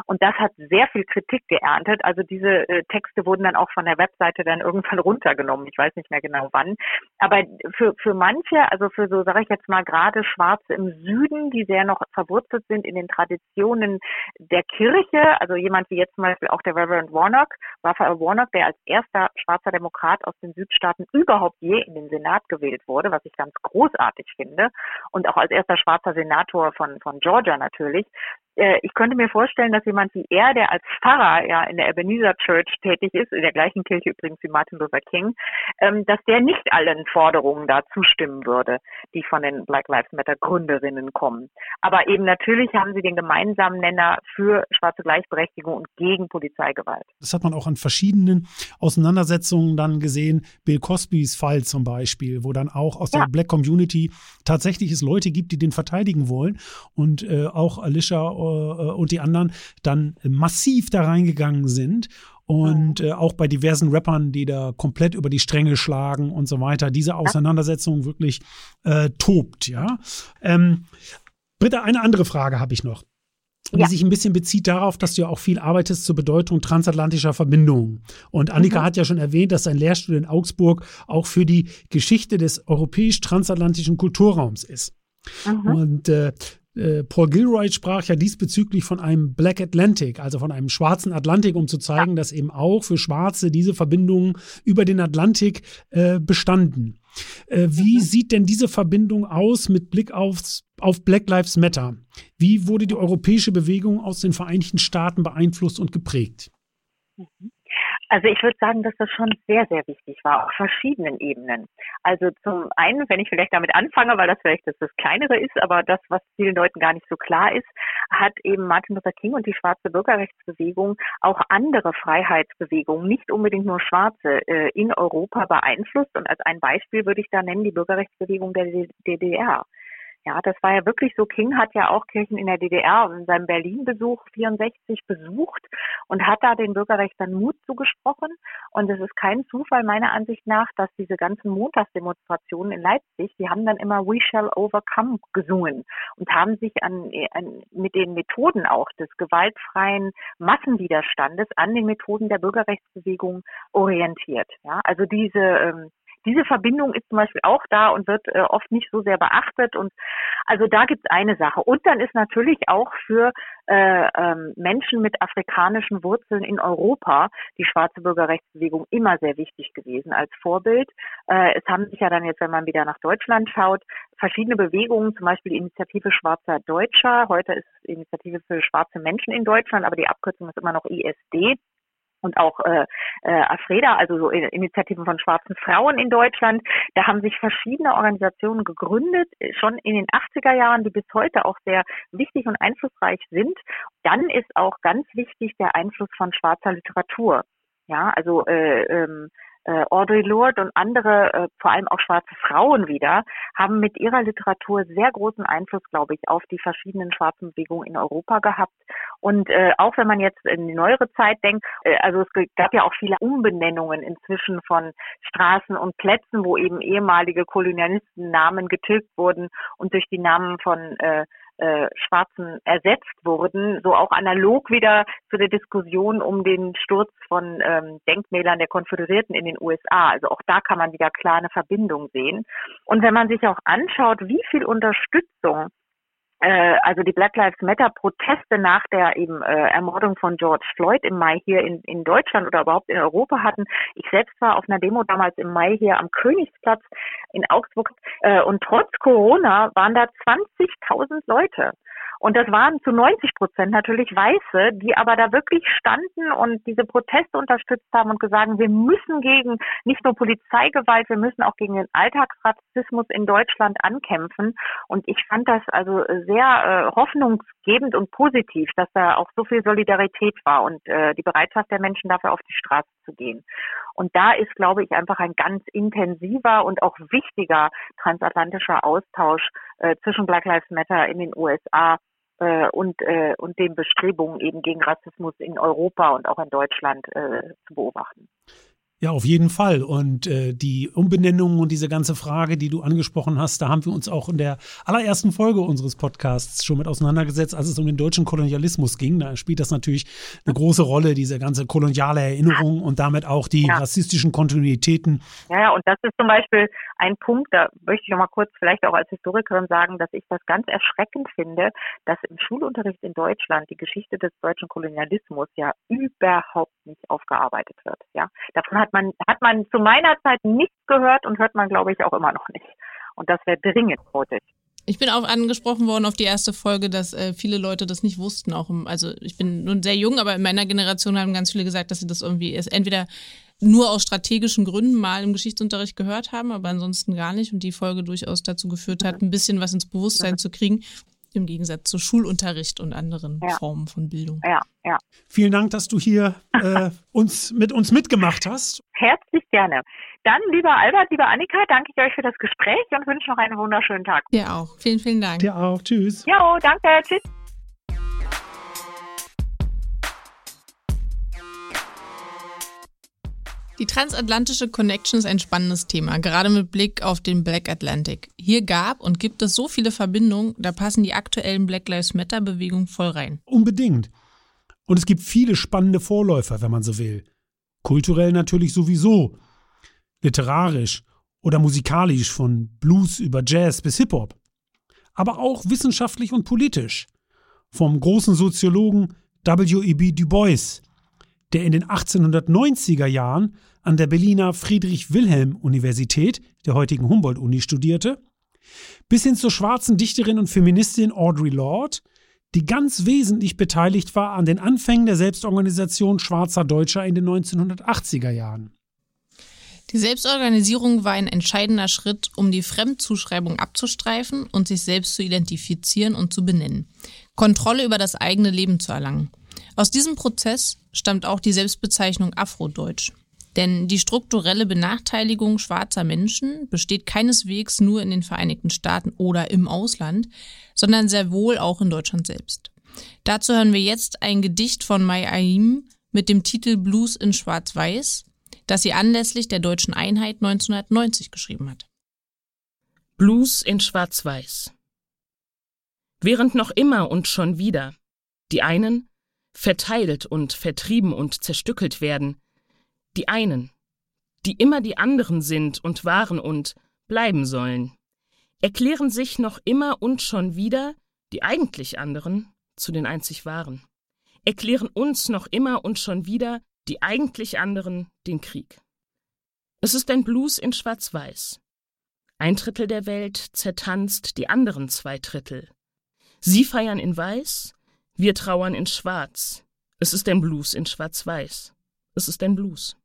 Und das hat sehr viel Kritik geerntet. Also diese äh, Texte wurden dann auch von der Webseite dann irgendwann <laughs> runtergenommen. Ich weiß nicht mehr genau wann. Aber für, für manche, also für so, sage ich jetzt mal, gerade Schwarze im Süden, die sehr noch verwurzelt sind in den Traditionen der Kirche, also jemand wie jetzt zum Beispiel auch der Reverend Warnock, Raphael Warnock, der als erster schwarzer Demokrat aus den Südstaaten überhaupt je in den Senat gewählt wurde, was ich ganz großartig finde, und auch als erster schwarzer Senator von, von Georgia natürlich, äh, ich könnte mir vorstellen, dass jemand wie er, der als Pfarrer ja in der Ebenezer Church tätig ist, in der gleichen Kirche übrigens wie Martin Luther King, ähm, dass der nicht allen Forderungen da zustimmen würde, die von den Black Lives Matter Gründerinnen kommen. Aber eben natürlich haben sie den gemeinsamen Nenner für schwarze Gleichberechtigung und gegen Polizeigewalt. Das hat man auch an verschiedenen Auseinandersetzungen dann gesehen. Bill Cosbys Fall zum Beispiel, wo dann auch aus ja. der Black Community tatsächlich es Leute gibt, die den verteidigen wollen und äh, auch Alicia äh, und die anderen dann massiv da reingegangen sind und äh, auch bei diversen Rappern, die da komplett über die Stränge schlagen und so weiter, diese Auseinandersetzung wirklich äh, tobt, ja. Ähm, Britta, eine andere Frage habe ich noch, die ja. sich ein bisschen bezieht darauf, dass du ja auch viel arbeitest zur Bedeutung transatlantischer Verbindungen. Und Annika mhm. hat ja schon erwähnt, dass dein Lehrstuhl in Augsburg auch für die Geschichte des europäisch-transatlantischen Kulturraums ist. Mhm. Und äh, äh, Paul Gilroy sprach ja diesbezüglich von einem Black Atlantic, also von einem schwarzen Atlantik, um zu zeigen, dass eben auch für Schwarze diese Verbindungen über den Atlantik äh, bestanden. Äh, wie mhm. sieht denn diese Verbindung aus mit Blick aufs, auf Black Lives Matter? Wie wurde die europäische Bewegung aus den Vereinigten Staaten beeinflusst und geprägt? Mhm. Also ich würde sagen, dass das schon sehr, sehr wichtig war, auf verschiedenen Ebenen. Also zum einen, wenn ich vielleicht damit anfange, weil das vielleicht das, das Kleinere ist, aber das, was vielen Leuten gar nicht so klar ist, hat eben Martin Luther King und die schwarze Bürgerrechtsbewegung auch andere Freiheitsbewegungen, nicht unbedingt nur schwarze, äh, in Europa beeinflusst. Und als ein Beispiel würde ich da nennen die Bürgerrechtsbewegung der DDR Ja, das war ja wirklich so. King hat ja auch Kirchen in der DDR in seinem Berlin-Besuch 64 besucht und hat da den Bürgerrechtern Mut zugesprochen. Und es ist kein Zufall meiner Ansicht nach, dass diese ganzen Montagsdemonstrationen in Leipzig, die haben dann immer We Shall Overcome gesungen und haben sich an, an mit den Methoden auch des gewaltfreien Massenwiderstandes an den Methoden der Bürgerrechtsbewegung orientiert. Ja, also diese ähm, diese Verbindung ist zum Beispiel auch da und wird äh, oft nicht so sehr beachtet. Und also da gibt es eine Sache. Und dann ist natürlich auch für äh, ähm, Menschen mit afrikanischen Wurzeln in Europa die schwarze Bürgerrechtsbewegung immer sehr wichtig gewesen als Vorbild. Äh, es haben sich ja dann jetzt, wenn man wieder nach Deutschland schaut, verschiedene Bewegungen, zum Beispiel die Initiative Schwarzer Deutscher. Heute ist Initiative für schwarze Menschen in Deutschland, aber die Abkürzung ist immer noch ISD und auch äh, äh, Afreda, also so Initiativen von schwarzen Frauen in Deutschland. Da haben sich verschiedene Organisationen gegründet, schon in den 80er Jahren, die bis heute auch sehr wichtig und einflussreich sind. Dann ist auch ganz wichtig der Einfluss von schwarzer Literatur. Ja, also äh, ähm, äh, Audre Lorde und andere, äh, vor allem auch schwarze Frauen wieder, haben mit ihrer Literatur sehr großen Einfluss, glaube ich, auf die verschiedenen schwarzen Bewegungen in Europa gehabt. Und äh, auch wenn man jetzt in die neuere Zeit denkt, äh, also es gab ja auch viele Umbenennungen inzwischen von Straßen und Plätzen, wo eben ehemalige Kolonialistennamen getilgt wurden und durch die Namen von äh, äh, Schwarzen ersetzt wurden, so auch analog wieder zu der Diskussion um den Sturz von ähm, Denkmälern der Konföderierten in den USA. Also auch da kann man wieder klar eine Verbindung sehen. Und wenn man sich auch anschaut, wie viel Unterstützung also die Black Lives Matter Proteste nach der eben äh, Ermordung von George Floyd im Mai hier in, in Deutschland oder überhaupt in Europa hatten. Ich selbst war auf einer Demo damals im Mai hier am Königsplatz in Augsburg äh, und trotz Corona waren da 20.000 Leute. Und das waren zu 90 Prozent natürlich Weiße, die aber da wirklich standen und diese Proteste unterstützt haben und gesagt, wir müssen gegen nicht nur Polizeigewalt, wir müssen auch gegen den Alltagsrassismus in Deutschland ankämpfen. Und ich fand das also sehr äh, hoffnungsgebend und positiv, dass da auch so viel Solidarität war und äh, die Bereitschaft der Menschen dafür auf die Straße zu gehen. Und da ist, glaube ich, einfach ein ganz intensiver und auch wichtiger transatlantischer Austausch äh, zwischen Black Lives Matter in den USA äh, und, äh, und den Bestrebungen eben gegen Rassismus in Europa und auch in Deutschland äh, zu beobachten. Ja, auf jeden Fall. Und äh, die Umbenennung und diese ganze Frage, die du angesprochen hast, da haben wir uns auch in der allerersten Folge unseres Podcasts schon mit auseinandergesetzt, als es um den deutschen Kolonialismus ging. Da spielt das natürlich eine große Rolle, diese ganze koloniale Erinnerung und damit auch die ja. rassistischen Kontinuitäten. Ja, ja, und das ist zum Beispiel ein Punkt, da möchte ich noch mal kurz vielleicht auch als Historikerin sagen, dass ich das ganz erschreckend finde, dass im Schulunterricht in Deutschland die Geschichte des deutschen Kolonialismus ja überhaupt nicht aufgearbeitet wird. Ja, davon hat man, hat man zu meiner Zeit nichts gehört und hört man, glaube ich, auch immer noch nicht. Und das wäre dringend nötig. Ich bin auch angesprochen worden auf die erste Folge, dass äh, viele Leute das nicht wussten. Auch im, also ich bin nun sehr jung, aber in meiner Generation haben ganz viele gesagt, dass sie das irgendwie erst entweder nur aus strategischen Gründen mal im Geschichtsunterricht gehört haben, aber ansonsten gar nicht und die Folge durchaus dazu geführt hat, ein bisschen was ins Bewusstsein zu kriegen im Gegensatz zu Schulunterricht und anderen ja. Formen von Bildung. Ja, ja. Vielen Dank, dass du hier äh, uns mit uns mitgemacht hast. Herzlich gerne. Dann, lieber Albert, lieber Annika, danke ich euch für das Gespräch und wünsche noch einen wunderschönen Tag. Dir auch. Vielen, vielen Dank. Dir auch. Tschüss. Jo, danke. Tschüss. Die transatlantische Connection ist ein spannendes Thema, gerade mit Blick auf den Black Atlantic. Hier gab und gibt es so viele Verbindungen, da passen die aktuellen Black Lives Matter Bewegungen voll rein. Unbedingt. Und es gibt viele spannende Vorläufer, wenn man so will. Kulturell natürlich sowieso. Literarisch oder musikalisch von Blues über Jazz bis Hip-Hop. Aber auch wissenschaftlich und politisch. Vom großen Soziologen W.E.B. Du Bois der in den 1890er Jahren an der Berliner Friedrich-Wilhelm-Universität, der heutigen Humboldt-Uni, studierte, bis hin zur schwarzen Dichterin und Feministin Audre Lorde, die ganz wesentlich beteiligt war an den Anfängen der Selbstorganisation schwarzer Deutscher in den 1980er Jahren. Die Selbstorganisierung war ein entscheidender Schritt, um die Fremdzuschreibung abzustreifen und sich selbst zu identifizieren und zu benennen, Kontrolle über das eigene Leben zu erlangen. Aus diesem Prozess stammt auch die Selbstbezeichnung Afrodeutsch. Denn die strukturelle Benachteiligung schwarzer Menschen besteht keineswegs nur in den Vereinigten Staaten oder im Ausland, sondern sehr wohl auch in Deutschland selbst. Dazu hören wir jetzt ein Gedicht von Mai Aim mit dem Titel Blues in Schwarz-Weiß, das sie anlässlich der deutschen Einheit 1990 geschrieben hat. Blues in Schwarz-Weiß. Während noch immer und schon wieder die einen verteilt und vertrieben und zerstückelt werden, die einen, die immer die anderen sind und waren und bleiben sollen, erklären sich noch immer und schon wieder die eigentlich anderen zu den einzig wahren, erklären uns noch immer und schon wieder die eigentlich anderen den Krieg. Es ist ein Blues in Schwarz-Weiß. Ein Drittel der Welt zertanzt die anderen zwei Drittel. Sie feiern in Weiß, wir trauern in Schwarz. Es ist ein Blues in Schwarz-Weiß. Es ist ein Blues.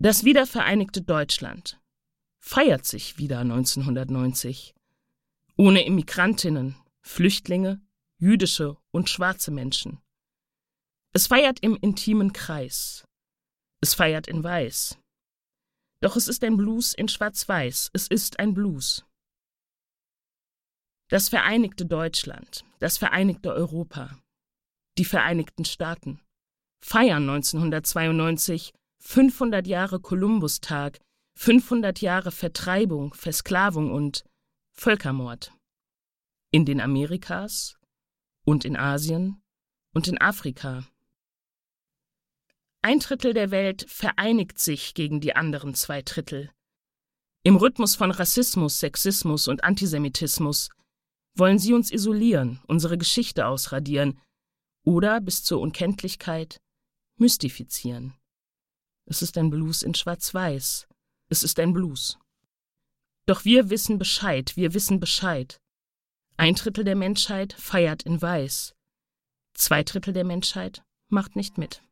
Das wiedervereinigte Deutschland feiert sich wieder 1990. Ohne Immigrantinnen, Flüchtlinge, jüdische und schwarze Menschen. Es feiert im intimen Kreis. Es feiert in Weiß. Doch es ist ein Blues in Schwarz-Weiß. Es ist ein Blues. Das vereinigte Deutschland, das vereinigte Europa, die Vereinigten Staaten feiern 1992 500 Jahre Kolumbustag, 500 Jahre Vertreibung, Versklavung und Völkermord. In den Amerikas und in Asien und in Afrika. Ein Drittel der Welt vereinigt sich gegen die anderen zwei Drittel. Im Rhythmus von Rassismus, Sexismus und Antisemitismus wollen sie uns isolieren, unsere Geschichte ausradieren oder bis zur Unkenntlichkeit mystifizieren. Es ist ein Blues in Schwarz-Weiß. Es ist ein Blues. Doch wir wissen Bescheid, wir wissen Bescheid. Ein Drittel der Menschheit feiert in Weiß. Zwei Drittel der Menschheit macht nicht mit.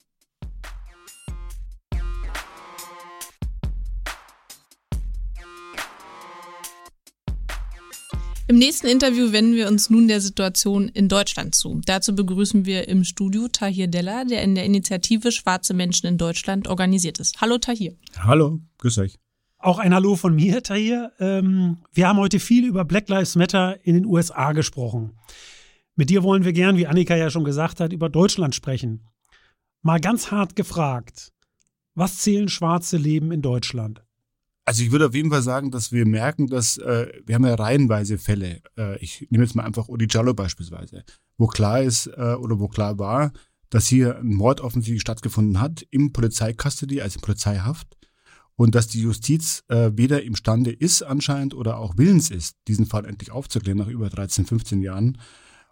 Im nächsten Interview wenden wir uns nun der Situation in Deutschland zu. Dazu begrüßen wir im Studio Tahir Della, der in der Initiative Schwarze Menschen in Deutschland organisiert ist. Hallo Tahir. Hallo, grüß euch. Auch ein Hallo von mir, Tahir. Ähm, wir haben heute viel über Black Lives Matter in den USA gesprochen. Mit dir wollen wir gern, wie Annika ja schon gesagt hat, über Deutschland sprechen. Mal ganz hart gefragt, was zählen schwarze Leben in Deutschland? Also ich würde auf jeden Fall sagen, dass wir merken, dass äh, wir haben ja reihenweise Fälle. Äh, ich nehme jetzt mal einfach Odi Jallo beispielsweise, wo klar ist äh, oder wo klar war, dass hier ein Mord offensichtlich stattgefunden hat im Polizeikastody, also in Polizeihaft, und dass die Justiz äh, weder imstande ist anscheinend oder auch willens ist, diesen Fall endlich aufzuklären nach über 13, 15 Jahren.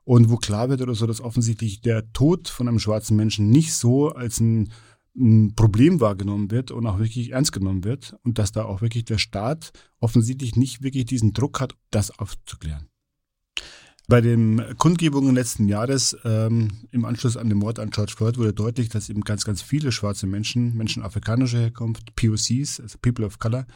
Und wo klar wird oder so, dass offensichtlich der Tod von einem schwarzen Menschen nicht so als ein ein Problem wahrgenommen wird und auch wirklich ernst genommen wird und dass da auch wirklich der Staat offensichtlich nicht wirklich diesen Druck hat, das aufzuklären. Bei den Kundgebungen letzten Jahres ähm, im Anschluss an den Mord an George Floyd wurde deutlich, dass eben ganz, ganz viele schwarze Menschen, Menschen afrikanischer Herkunft, POCs, also People of Color,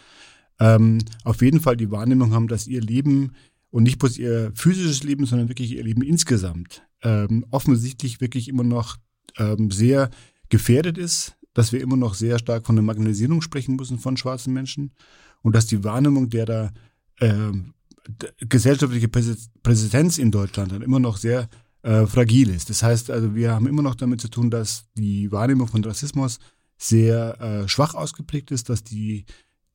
ähm, auf jeden Fall die Wahrnehmung haben, dass ihr Leben und nicht bloß ihr physisches Leben, sondern wirklich ihr Leben insgesamt ähm, offensichtlich wirklich immer noch ähm, sehr gefährdet ist, dass wir immer noch sehr stark von der Marginalisierung sprechen müssen von schwarzen Menschen und dass die Wahrnehmung der da äh, gesellschaftliche Präsenz in Deutschland dann immer noch sehr äh, fragil ist. Das heißt also, wir haben immer noch damit zu tun, dass die Wahrnehmung von Rassismus sehr äh, schwach ausgeprägt ist, dass die,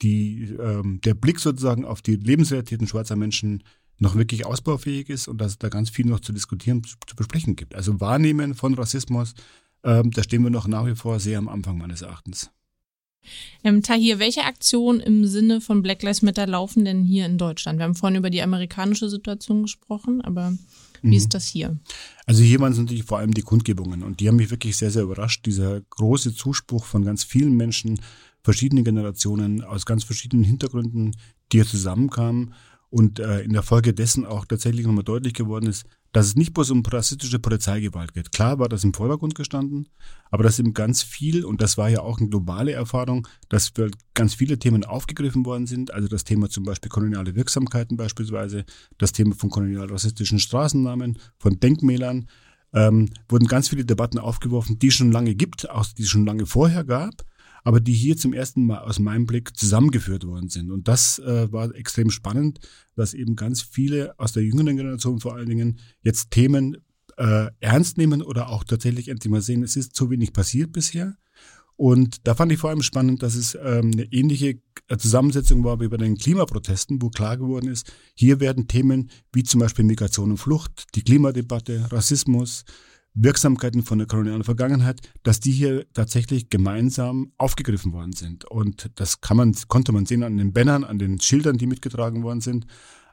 die, ähm, der Blick sozusagen auf die Lebensrealitäten schwarzer Menschen noch wirklich ausbaufähig ist und dass es da ganz viel noch zu diskutieren, zu, zu besprechen gibt. Also Wahrnehmen von Rassismus, ähm, da stehen wir noch nach wie vor sehr am Anfang meines Erachtens. Ähm, Tahir, welche Aktionen im Sinne von Black Lives Matter laufen denn hier in Deutschland? Wir haben vorhin über die amerikanische Situation gesprochen, aber wie mhm. ist das hier? Also hier waren es natürlich vor allem die Kundgebungen und die haben mich wirklich sehr, sehr überrascht. Dieser große Zuspruch von ganz vielen Menschen, verschiedene Generationen aus ganz verschiedenen Hintergründen, die hier zusammenkamen und äh, in der Folge dessen auch tatsächlich nochmal deutlich geworden ist, dass es nicht bloß um rassistische Polizeigewalt geht. Klar war das im Vordergrund gestanden, aber dass eben ganz viel, und das war ja auch eine globale Erfahrung, dass ganz viele Themen aufgegriffen worden sind. Also das Thema zum Beispiel koloniale Wirksamkeiten beispielsweise, das Thema von kolonial-rassistischen Straßennamen, von Denkmälern, ähm, wurden ganz viele Debatten aufgeworfen, die es schon lange gibt, auch die es schon lange vorher gab, aber die hier zum ersten Mal aus meinem Blick zusammengeführt worden sind. Und das äh, war extrem spannend, dass eben ganz viele aus der jüngeren Generation vor allen Dingen jetzt Themen äh, ernst nehmen oder auch tatsächlich endlich mal sehen, es ist zu wenig passiert bisher. Und da fand ich vor allem spannend, dass es ähm, eine ähnliche äh, Zusammensetzung war wie bei den Klimaprotesten, wo klar geworden ist, hier werden Themen wie zum Beispiel Migration und Flucht, die Klimadebatte, Rassismus, Wirksamkeiten von der kolonialen Vergangenheit, dass die hier tatsächlich gemeinsam aufgegriffen worden sind. Und das kann man, konnte man sehen an den Bannern, an den Schildern, die mitgetragen worden sind,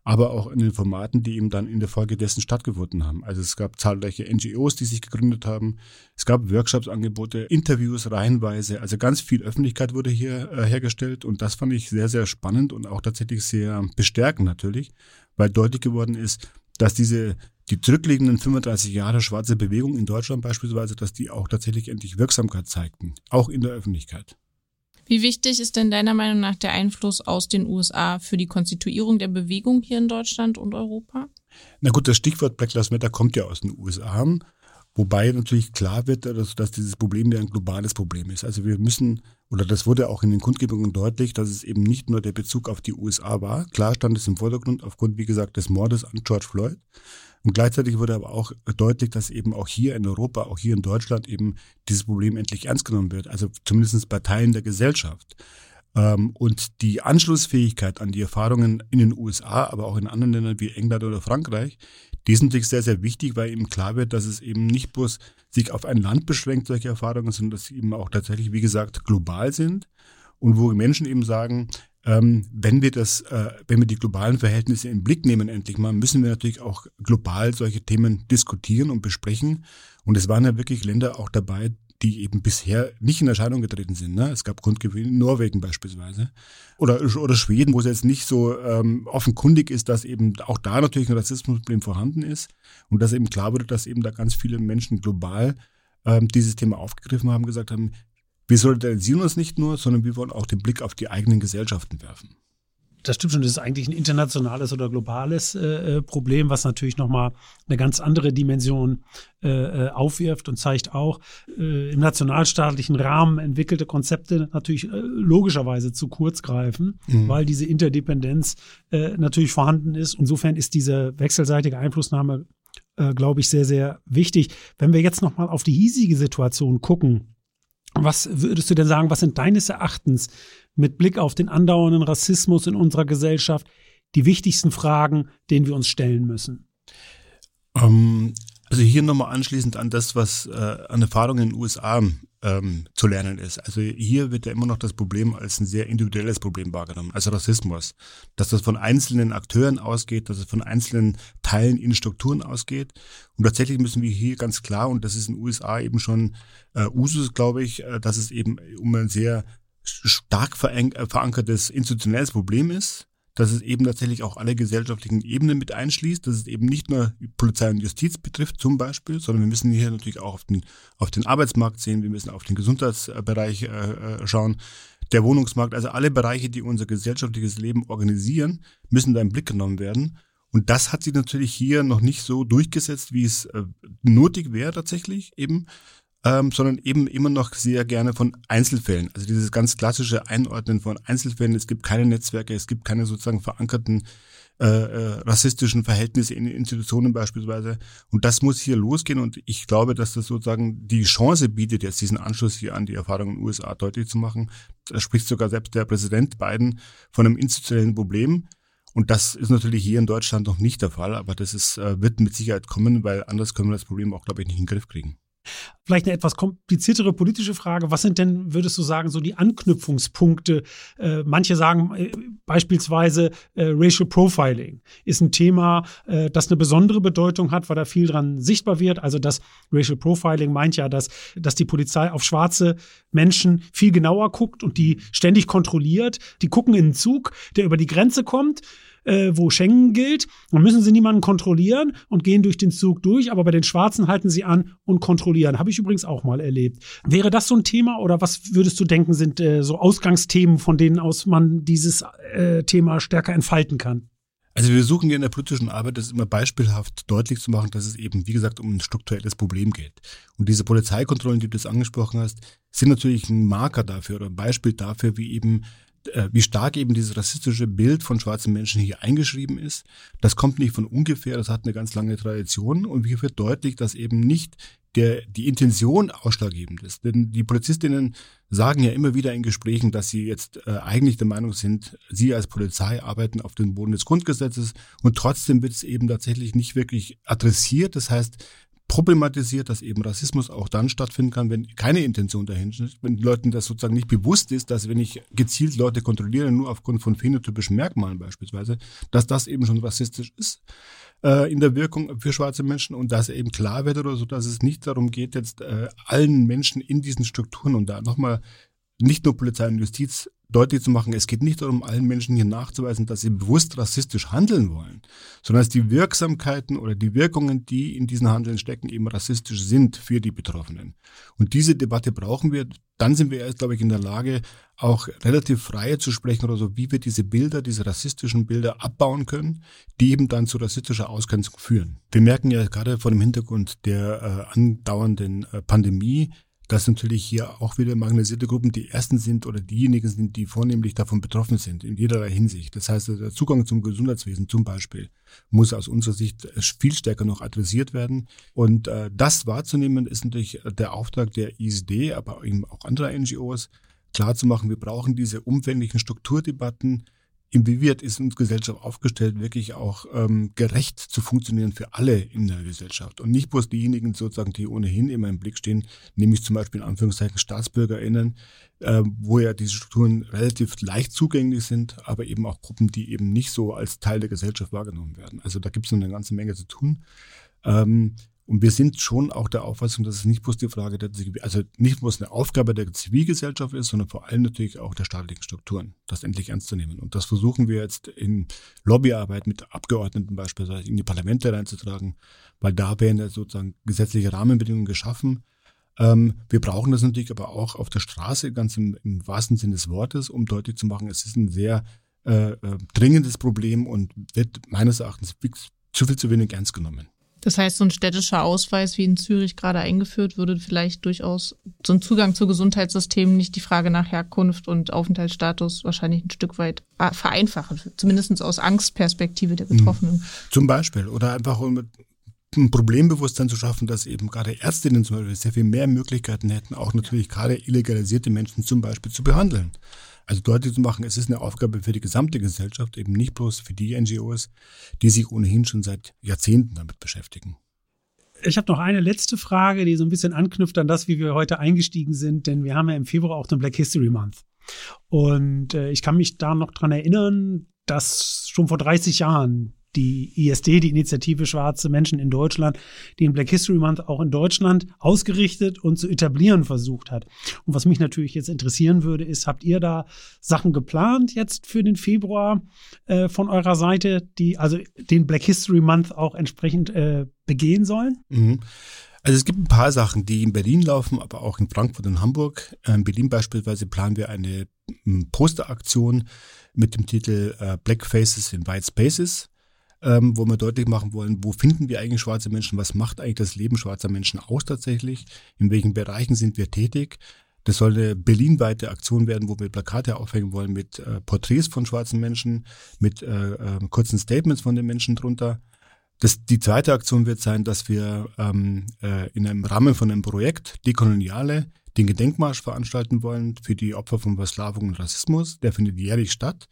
aber auch in den Formaten, die eben dann in der Folge dessen stattgefunden haben. Also es gab zahlreiche NGOs, die sich gegründet haben. Es gab Workshopsangebote, Interviews reihenweise. Also ganz viel Öffentlichkeit wurde hier äh, hergestellt und das fand ich sehr, sehr spannend und auch tatsächlich sehr bestärkend natürlich, weil deutlich geworden ist, dass diese die zurückliegenden 35 Jahre schwarze Bewegung in Deutschland beispielsweise, dass die auch tatsächlich endlich Wirksamkeit zeigten, auch in der Öffentlichkeit. Wie wichtig ist denn deiner Meinung nach der Einfluss aus den USA für die Konstituierung der Bewegung hier in Deutschland und Europa? Na gut, das Stichwort Black Lives Matter kommt ja aus den USA. Wobei natürlich klar wird, dass, dass dieses Problem ja ein globales Problem ist. Also wir müssen, oder das wurde auch in den Kundgebungen deutlich, dass es eben nicht nur der Bezug auf die USA war. Klar stand es im Vordergrund aufgrund, wie gesagt, des Mordes an George Floyd. Und gleichzeitig wurde aber auch deutlich, dass eben auch hier in Europa, auch hier in Deutschland eben dieses Problem endlich ernst genommen wird. Also zumindest bei Teilen der Gesellschaft. Ähm, und die Anschlussfähigkeit an die Erfahrungen in den USA, aber auch in anderen Ländern wie England oder Frankreich, die ist natürlich sehr, sehr wichtig, weil eben klar wird, dass es eben nicht bloß sich auf ein Land beschränkt, solche Erfahrungen, sondern dass sie eben auch tatsächlich, wie gesagt, global sind und wo Menschen eben sagen, ähm, wenn wir das, äh, wenn wir die globalen Verhältnisse im Blick nehmen endlich mal, müssen wir natürlich auch global solche Themen diskutieren und besprechen. Und es waren ja wirklich Länder auch dabei, die eben bisher nicht in Erscheinung getreten sind. Ne? Es gab Grundgewinne in Norwegen beispielsweise. Oder, oder Schweden, wo es jetzt nicht so ähm, offenkundig ist, dass eben auch da natürlich ein Rassismusproblem vorhanden ist. Und dass eben klar wurde, dass eben da ganz viele Menschen global ähm, dieses Thema aufgegriffen haben, gesagt haben, wir solidarisieren uns nicht nur, sondern wir wollen auch den Blick auf die eigenen Gesellschaften werfen. Das stimmt schon, das ist eigentlich ein internationales oder globales äh, äh Problem, was natürlich nochmal eine ganz andere Dimension äh, äh, aufwirft und zeigt auch, äh, im nationalstaatlichen Rahmen entwickelte Konzepte natürlich äh, logischerweise zu kurz greifen, mhm. weil diese Interdependenz natürlich vorhanden ist. Insofern ist diese wechselseitige Einflussnahme, glaube ich, sehr, sehr wichtig. Wenn wir jetzt nochmal auf die hiesige Situation gucken, was würdest du denn sagen, was sind deines Erachtens mit Blick auf den andauernden Rassismus in unserer Gesellschaft die wichtigsten Fragen, denen wir uns stellen müssen? Ähm, also hier nochmal anschließend an das, was äh, an Erfahrungen in den USA ähm, zu lernen ist. Also hier wird ja immer noch das Problem als ein sehr individuelles Problem wahrgenommen, also Rassismus. Dass das von einzelnen Akteuren ausgeht, dass es von einzelnen Teilen in Strukturen ausgeht. Und tatsächlich müssen wir hier ganz klar, und das ist in den USA eben schon äh, Usus, glaube ich, äh, dass es eben um ein sehr stark verankertes institutionelles Problem ist dass es eben tatsächlich auch alle gesellschaftlichen Ebenen mit einschließt, dass es eben nicht nur Polizei und Justiz betrifft zum Beispiel, sondern wir müssen hier natürlich auch auf den, auf den Arbeitsmarkt sehen, wir müssen auf den Gesundheitsbereich äh, äh, schauen, der Wohnungsmarkt, also alle Bereiche, die unser gesellschaftliches Leben organisieren, müssen da im Blick genommen werden. Und das hat sich natürlich hier noch nicht so durchgesetzt, wie es äh, nötig wäre tatsächlich eben ähm, sondern eben immer noch sehr gerne von Einzelfällen. Also dieses ganz klassische Einordnen von Einzelfällen. Es gibt keine Netzwerke, es gibt keine sozusagen verankerten äh, äh, rassistischen Verhältnisse in Institutionen beispielsweise. Und das muss hier losgehen. Und ich glaube, dass das sozusagen die Chance bietet, jetzt diesen Anschluss hier an die Erfahrungen in den USA deutlich zu machen. Da spricht sogar selbst der Präsident Biden von einem institutionellen Problem. Und das ist natürlich hier in Deutschland noch nicht der Fall, aber das ist, äh, wird mit Sicherheit kommen, weil anders können wir das Problem auch, glaube ich, nicht in den Griff kriegen. Vielleicht eine etwas kompliziertere politische Frage. Was sind denn, würdest du sagen, so die Anknüpfungspunkte? Äh, manche sagen äh, beispielsweise äh, Racial Profiling ist ein Thema, äh, das eine besondere Bedeutung hat, weil da viel dran sichtbar wird. Also das Racial Profiling meint ja, dass, dass die Polizei auf schwarze Menschen viel genauer guckt und die ständig kontrolliert. Die gucken in einen Zug, der über die Grenze kommt äh, wo Schengen gilt. Dann müssen sie niemanden kontrollieren und gehen durch den Zug durch, aber bei den Schwarzen halten sie an und kontrollieren. Habe ich übrigens auch mal erlebt. Wäre das so ein Thema oder was würdest du denken, sind äh, so Ausgangsthemen, von denen aus man dieses äh, Thema stärker entfalten kann? Also wir suchen in der politischen Arbeit, das immer beispielhaft deutlich zu machen, dass es eben, wie gesagt, um ein strukturelles Problem geht. Und diese Polizeikontrollen, die du jetzt angesprochen hast, sind natürlich ein Marker dafür oder ein Beispiel dafür, wie eben wie stark eben dieses rassistische Bild von schwarzen Menschen hier eingeschrieben ist. Das kommt nicht von ungefähr, das hat eine ganz lange Tradition und hier wird deutlich, dass eben nicht der, die Intention ausschlaggebend ist. Denn die Polizistinnen sagen ja immer wieder in Gesprächen, dass sie jetzt äh, eigentlich der Meinung sind, sie als Polizei arbeiten auf dem Boden des Grundgesetzes und trotzdem wird es eben tatsächlich nicht wirklich adressiert. Das heißt, problematisiert, dass eben Rassismus auch dann stattfinden kann, wenn keine Intention dahinter ist, wenn Leuten das sozusagen nicht bewusst ist, dass wenn ich gezielt Leute kontrolliere, nur aufgrund von phänotypischen Merkmalen beispielsweise, dass das eben schon rassistisch ist äh, in der Wirkung für schwarze Menschen und dass eben klar wird oder so, dass es nicht darum geht, jetzt äh, allen Menschen in diesen Strukturen und da nochmal nicht nur Polizei und Justiz deutlich zu machen, es geht nicht darum, allen Menschen hier nachzuweisen, dass sie bewusst rassistisch handeln wollen, sondern dass die Wirksamkeiten oder die Wirkungen, die in diesen Handeln stecken, eben rassistisch sind für die Betroffenen. Und diese Debatte brauchen wir. Dann sind wir erst, glaube ich, in der Lage, auch relativ frei zu sprechen oder so, wie wir diese Bilder, diese rassistischen Bilder abbauen können, die eben dann zu rassistischer Ausgrenzung führen. Wir merken ja gerade vor dem Hintergrund der äh, andauernden äh, Pandemie, dass natürlich hier auch wieder marginalisierte Gruppen die ersten sind oder diejenigen sind, die vornehmlich davon betroffen sind, in jederlei Hinsicht. Das heißt, der Zugang zum Gesundheitswesen zum Beispiel muss aus unserer Sicht viel stärker noch adressiert werden. Und äh, das wahrzunehmen, ist natürlich der Auftrag der ISD, aber eben auch anderer NGOs, klarzumachen, wir brauchen diese umfänglichen Strukturdebatten, inwieweit ist unsere Gesellschaft aufgestellt, wirklich auch ähm, gerecht zu funktionieren für alle in der Gesellschaft und nicht bloß diejenigen sozusagen, die ohnehin immer im Blick stehen, nämlich zum Beispiel in Anführungszeichen StaatsbürgerInnen, äh, wo ja diese Strukturen relativ leicht zugänglich sind, aber eben auch Gruppen, die eben nicht so als Teil der Gesellschaft wahrgenommen werden. Also da gibt es noch eine ganze Menge zu tun. Ähm, und wir sind schon auch der Auffassung, dass es nicht bloß die Frage der, also nicht bloß eine Aufgabe der Zivilgesellschaft ist, sondern vor allem natürlich auch der staatlichen Strukturen, das endlich ernst zu nehmen. Und das versuchen wir jetzt in Lobbyarbeit mit Abgeordneten beispielsweise in die Parlamente reinzutragen, weil da werden ja sozusagen gesetzliche Rahmenbedingungen geschaffen. Ähm, wir brauchen das natürlich aber auch auf der Straße, ganz im, im wahrsten Sinne des Wortes, um deutlich zu machen, es ist ein sehr äh, äh, dringendes Problem und wird meines Erachtens zu viel zu wenig ernst genommen. Das heißt, so ein städtischer Ausweis wie in Zürich gerade eingeführt, würde vielleicht durchaus so ein Zugang zu Gesundheitssystemen nicht die Frage nach Herkunft und Aufenthaltsstatus wahrscheinlich ein Stück weit vereinfachen, zumindest aus Angstperspektive der Betroffenen. Mhm. Zum Beispiel. Oder einfach um ein Problembewusstsein zu schaffen, dass eben gerade Ärztinnen zum Beispiel sehr viel mehr Möglichkeiten hätten, auch natürlich gerade illegalisierte Menschen zum Beispiel zu behandeln. Also deutlich zu machen, es ist eine Aufgabe für die gesamte Gesellschaft, eben nicht bloß für die NGOs, die sich ohnehin schon seit Jahrzehnten damit beschäftigen. Ich habe noch eine letzte Frage, die so ein bisschen anknüpft an das, wie wir heute eingestiegen sind, denn wir haben ja im Februar auch den Black History Month. Und äh, ich kann mich da noch dran erinnern, dass schon vor 30 Jahren die ISD, die Initiative Schwarze Menschen in Deutschland, die den Black History Month auch in Deutschland ausgerichtet und zu etablieren versucht hat. Und was mich natürlich jetzt interessieren würde, ist, habt ihr da Sachen geplant jetzt für den Februar äh, von eurer Seite, die also den Black History Month auch entsprechend äh, begehen sollen? Mhm. Also es gibt ein paar Sachen, die in Berlin laufen, aber auch in Frankfurt und Hamburg. In ähm, Berlin beispielsweise planen wir eine Posteraktion mit dem Titel äh, Black Faces in White Spaces ähm, wo wir deutlich machen wollen, wo finden wir eigentlich schwarze Menschen, was macht eigentlich das Leben schwarzer Menschen aus tatsächlich, in welchen Bereichen sind wir tätig. Das soll eine berlinweite Aktion werden, wo wir Plakate aufhängen wollen mit äh, Porträts von schwarzen Menschen, mit äh, äh, kurzen Statements von den Menschen drunter. Das, die zweite Aktion wird sein, dass wir ähm, äh, in einem Rahmen von einem Projekt Dekoloniale den Gedenkmarsch veranstalten wollen für die Opfer von Versklavung und Rassismus. Der findet jährlich statt.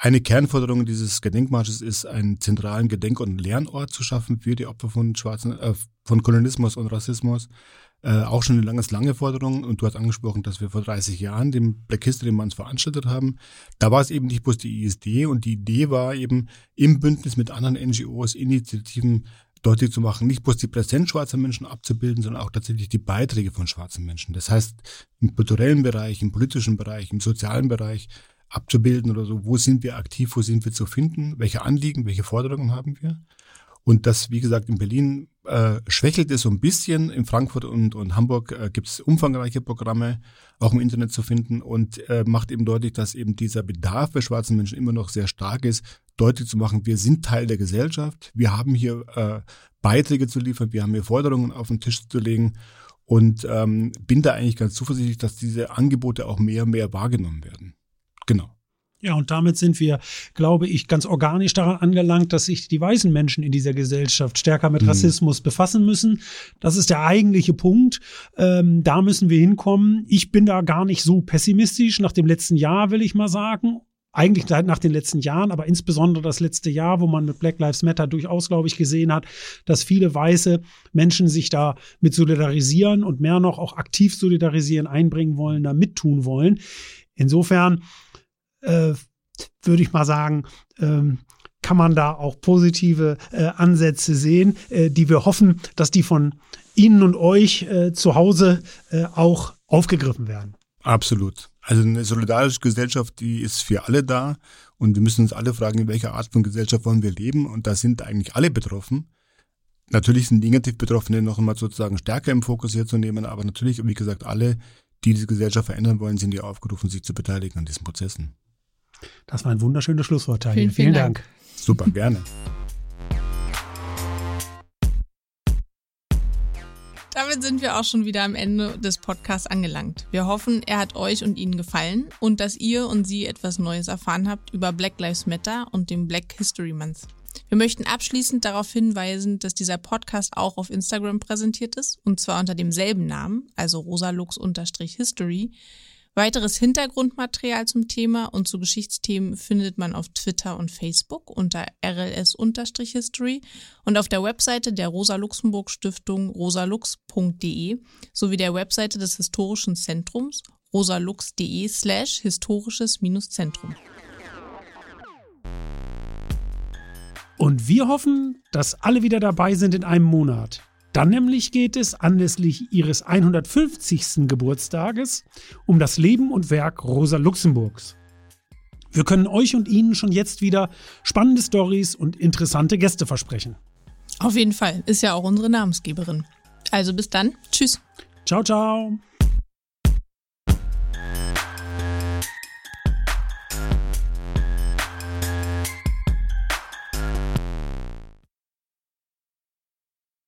Eine Kernforderung dieses Gedenkmarsches ist, einen zentralen Gedenk- und Lernort zu schaffen für die Opfer von schwarzen, äh, von Kolonismus und Rassismus. Äh, auch schon eine lange, lange Forderung. Und du hast angesprochen, dass wir vor 30 Jahren den Black History Month veranstaltet haben. Da war es eben nicht bloß die ISD und die Idee war eben im Bündnis mit anderen NGOs, Initiativen deutlich zu machen, nicht bloß die Präsenz schwarzer Menschen abzubilden, sondern auch tatsächlich die Beiträge von schwarzen Menschen. Das heißt, im kulturellen Bereich, im politischen Bereich, im sozialen Bereich abzubilden oder so. Wo sind wir aktiv? Wo sind wir zu finden? Welche Anliegen, welche Forderungen haben wir? Und das, wie gesagt, in Berlin äh, schwächelt es so ein bisschen. In Frankfurt und, und Hamburg äh, gibt es umfangreiche Programme, auch im Internet zu finden und äh, macht eben deutlich, dass eben dieser Bedarf bei schwarzen Menschen immer noch sehr stark ist, deutlich zu machen, wir sind Teil der Gesellschaft, wir haben hier äh, Beiträge zu liefern, wir haben hier Forderungen auf den Tisch zu legen und ähm, bin da eigentlich ganz zuversichtlich, dass diese Angebote auch mehr und mehr wahrgenommen werden. Genau. Ja, und damit sind wir, glaube ich, ganz organisch daran angelangt, dass sich die weißen Menschen in dieser Gesellschaft stärker mit mhm. Rassismus befassen müssen. Das ist der eigentliche Punkt. Ähm, da müssen wir hinkommen. Ich bin da gar nicht so pessimistisch nach dem letzten Jahr, will ich mal sagen. Eigentlich nach den letzten Jahren, aber insbesondere das letzte Jahr, wo man mit Black Lives Matter durchaus, glaube ich, gesehen hat, dass viele weiße Menschen sich da mit solidarisieren und mehr noch auch aktiv solidarisieren, einbringen wollen, da mittun wollen. Insofern äh, würde ich mal sagen, ähm, kann man da auch positive äh, Ansätze sehen, äh, die wir hoffen, dass die von Ihnen und euch äh, zu Hause äh, auch aufgegriffen werden. Absolut. Also eine solidarische Gesellschaft, die ist für alle da und wir müssen uns alle fragen, in welcher Art von Gesellschaft wollen wir leben und da sind eigentlich alle betroffen. Natürlich sind negativ Betroffene noch einmal sozusagen stärker im Fokus hier zu nehmen, aber natürlich, wie gesagt, alle, die diese Gesellschaft verändern wollen, sind ja aufgerufen, sich zu beteiligen an diesen Prozessen. Das war ein wunderschönes Schlusswort, Vielen, vielen, vielen Dank. Dank. Super, gerne. Damit sind wir auch schon wieder am Ende des Podcasts angelangt. Wir hoffen, er hat euch und Ihnen gefallen und dass ihr und Sie etwas Neues erfahren habt über Black Lives Matter und den Black History Month. Wir möchten abschließend darauf hinweisen, dass dieser Podcast auch auf Instagram präsentiert ist und zwar unter demselben Namen, also rosalux-history. Weiteres Hintergrundmaterial zum Thema und zu Geschichtsthemen findet man auf Twitter und Facebook unter rls-history und auf der Webseite der Rosa-Luxemburg-Stiftung rosalux.de sowie der Webseite des Historischen Zentrums rosalux.de slash historisches-zentrum. Und wir hoffen, dass alle wieder dabei sind in einem Monat. Dann nämlich geht es anlässlich ihres 150. Geburtstages um das Leben und Werk Rosa Luxemburgs. Wir können euch und Ihnen schon jetzt wieder spannende Stories und interessante Gäste versprechen. Auf jeden Fall, ist ja auch unsere Namensgeberin. Also bis dann, tschüss. Ciao, ciao.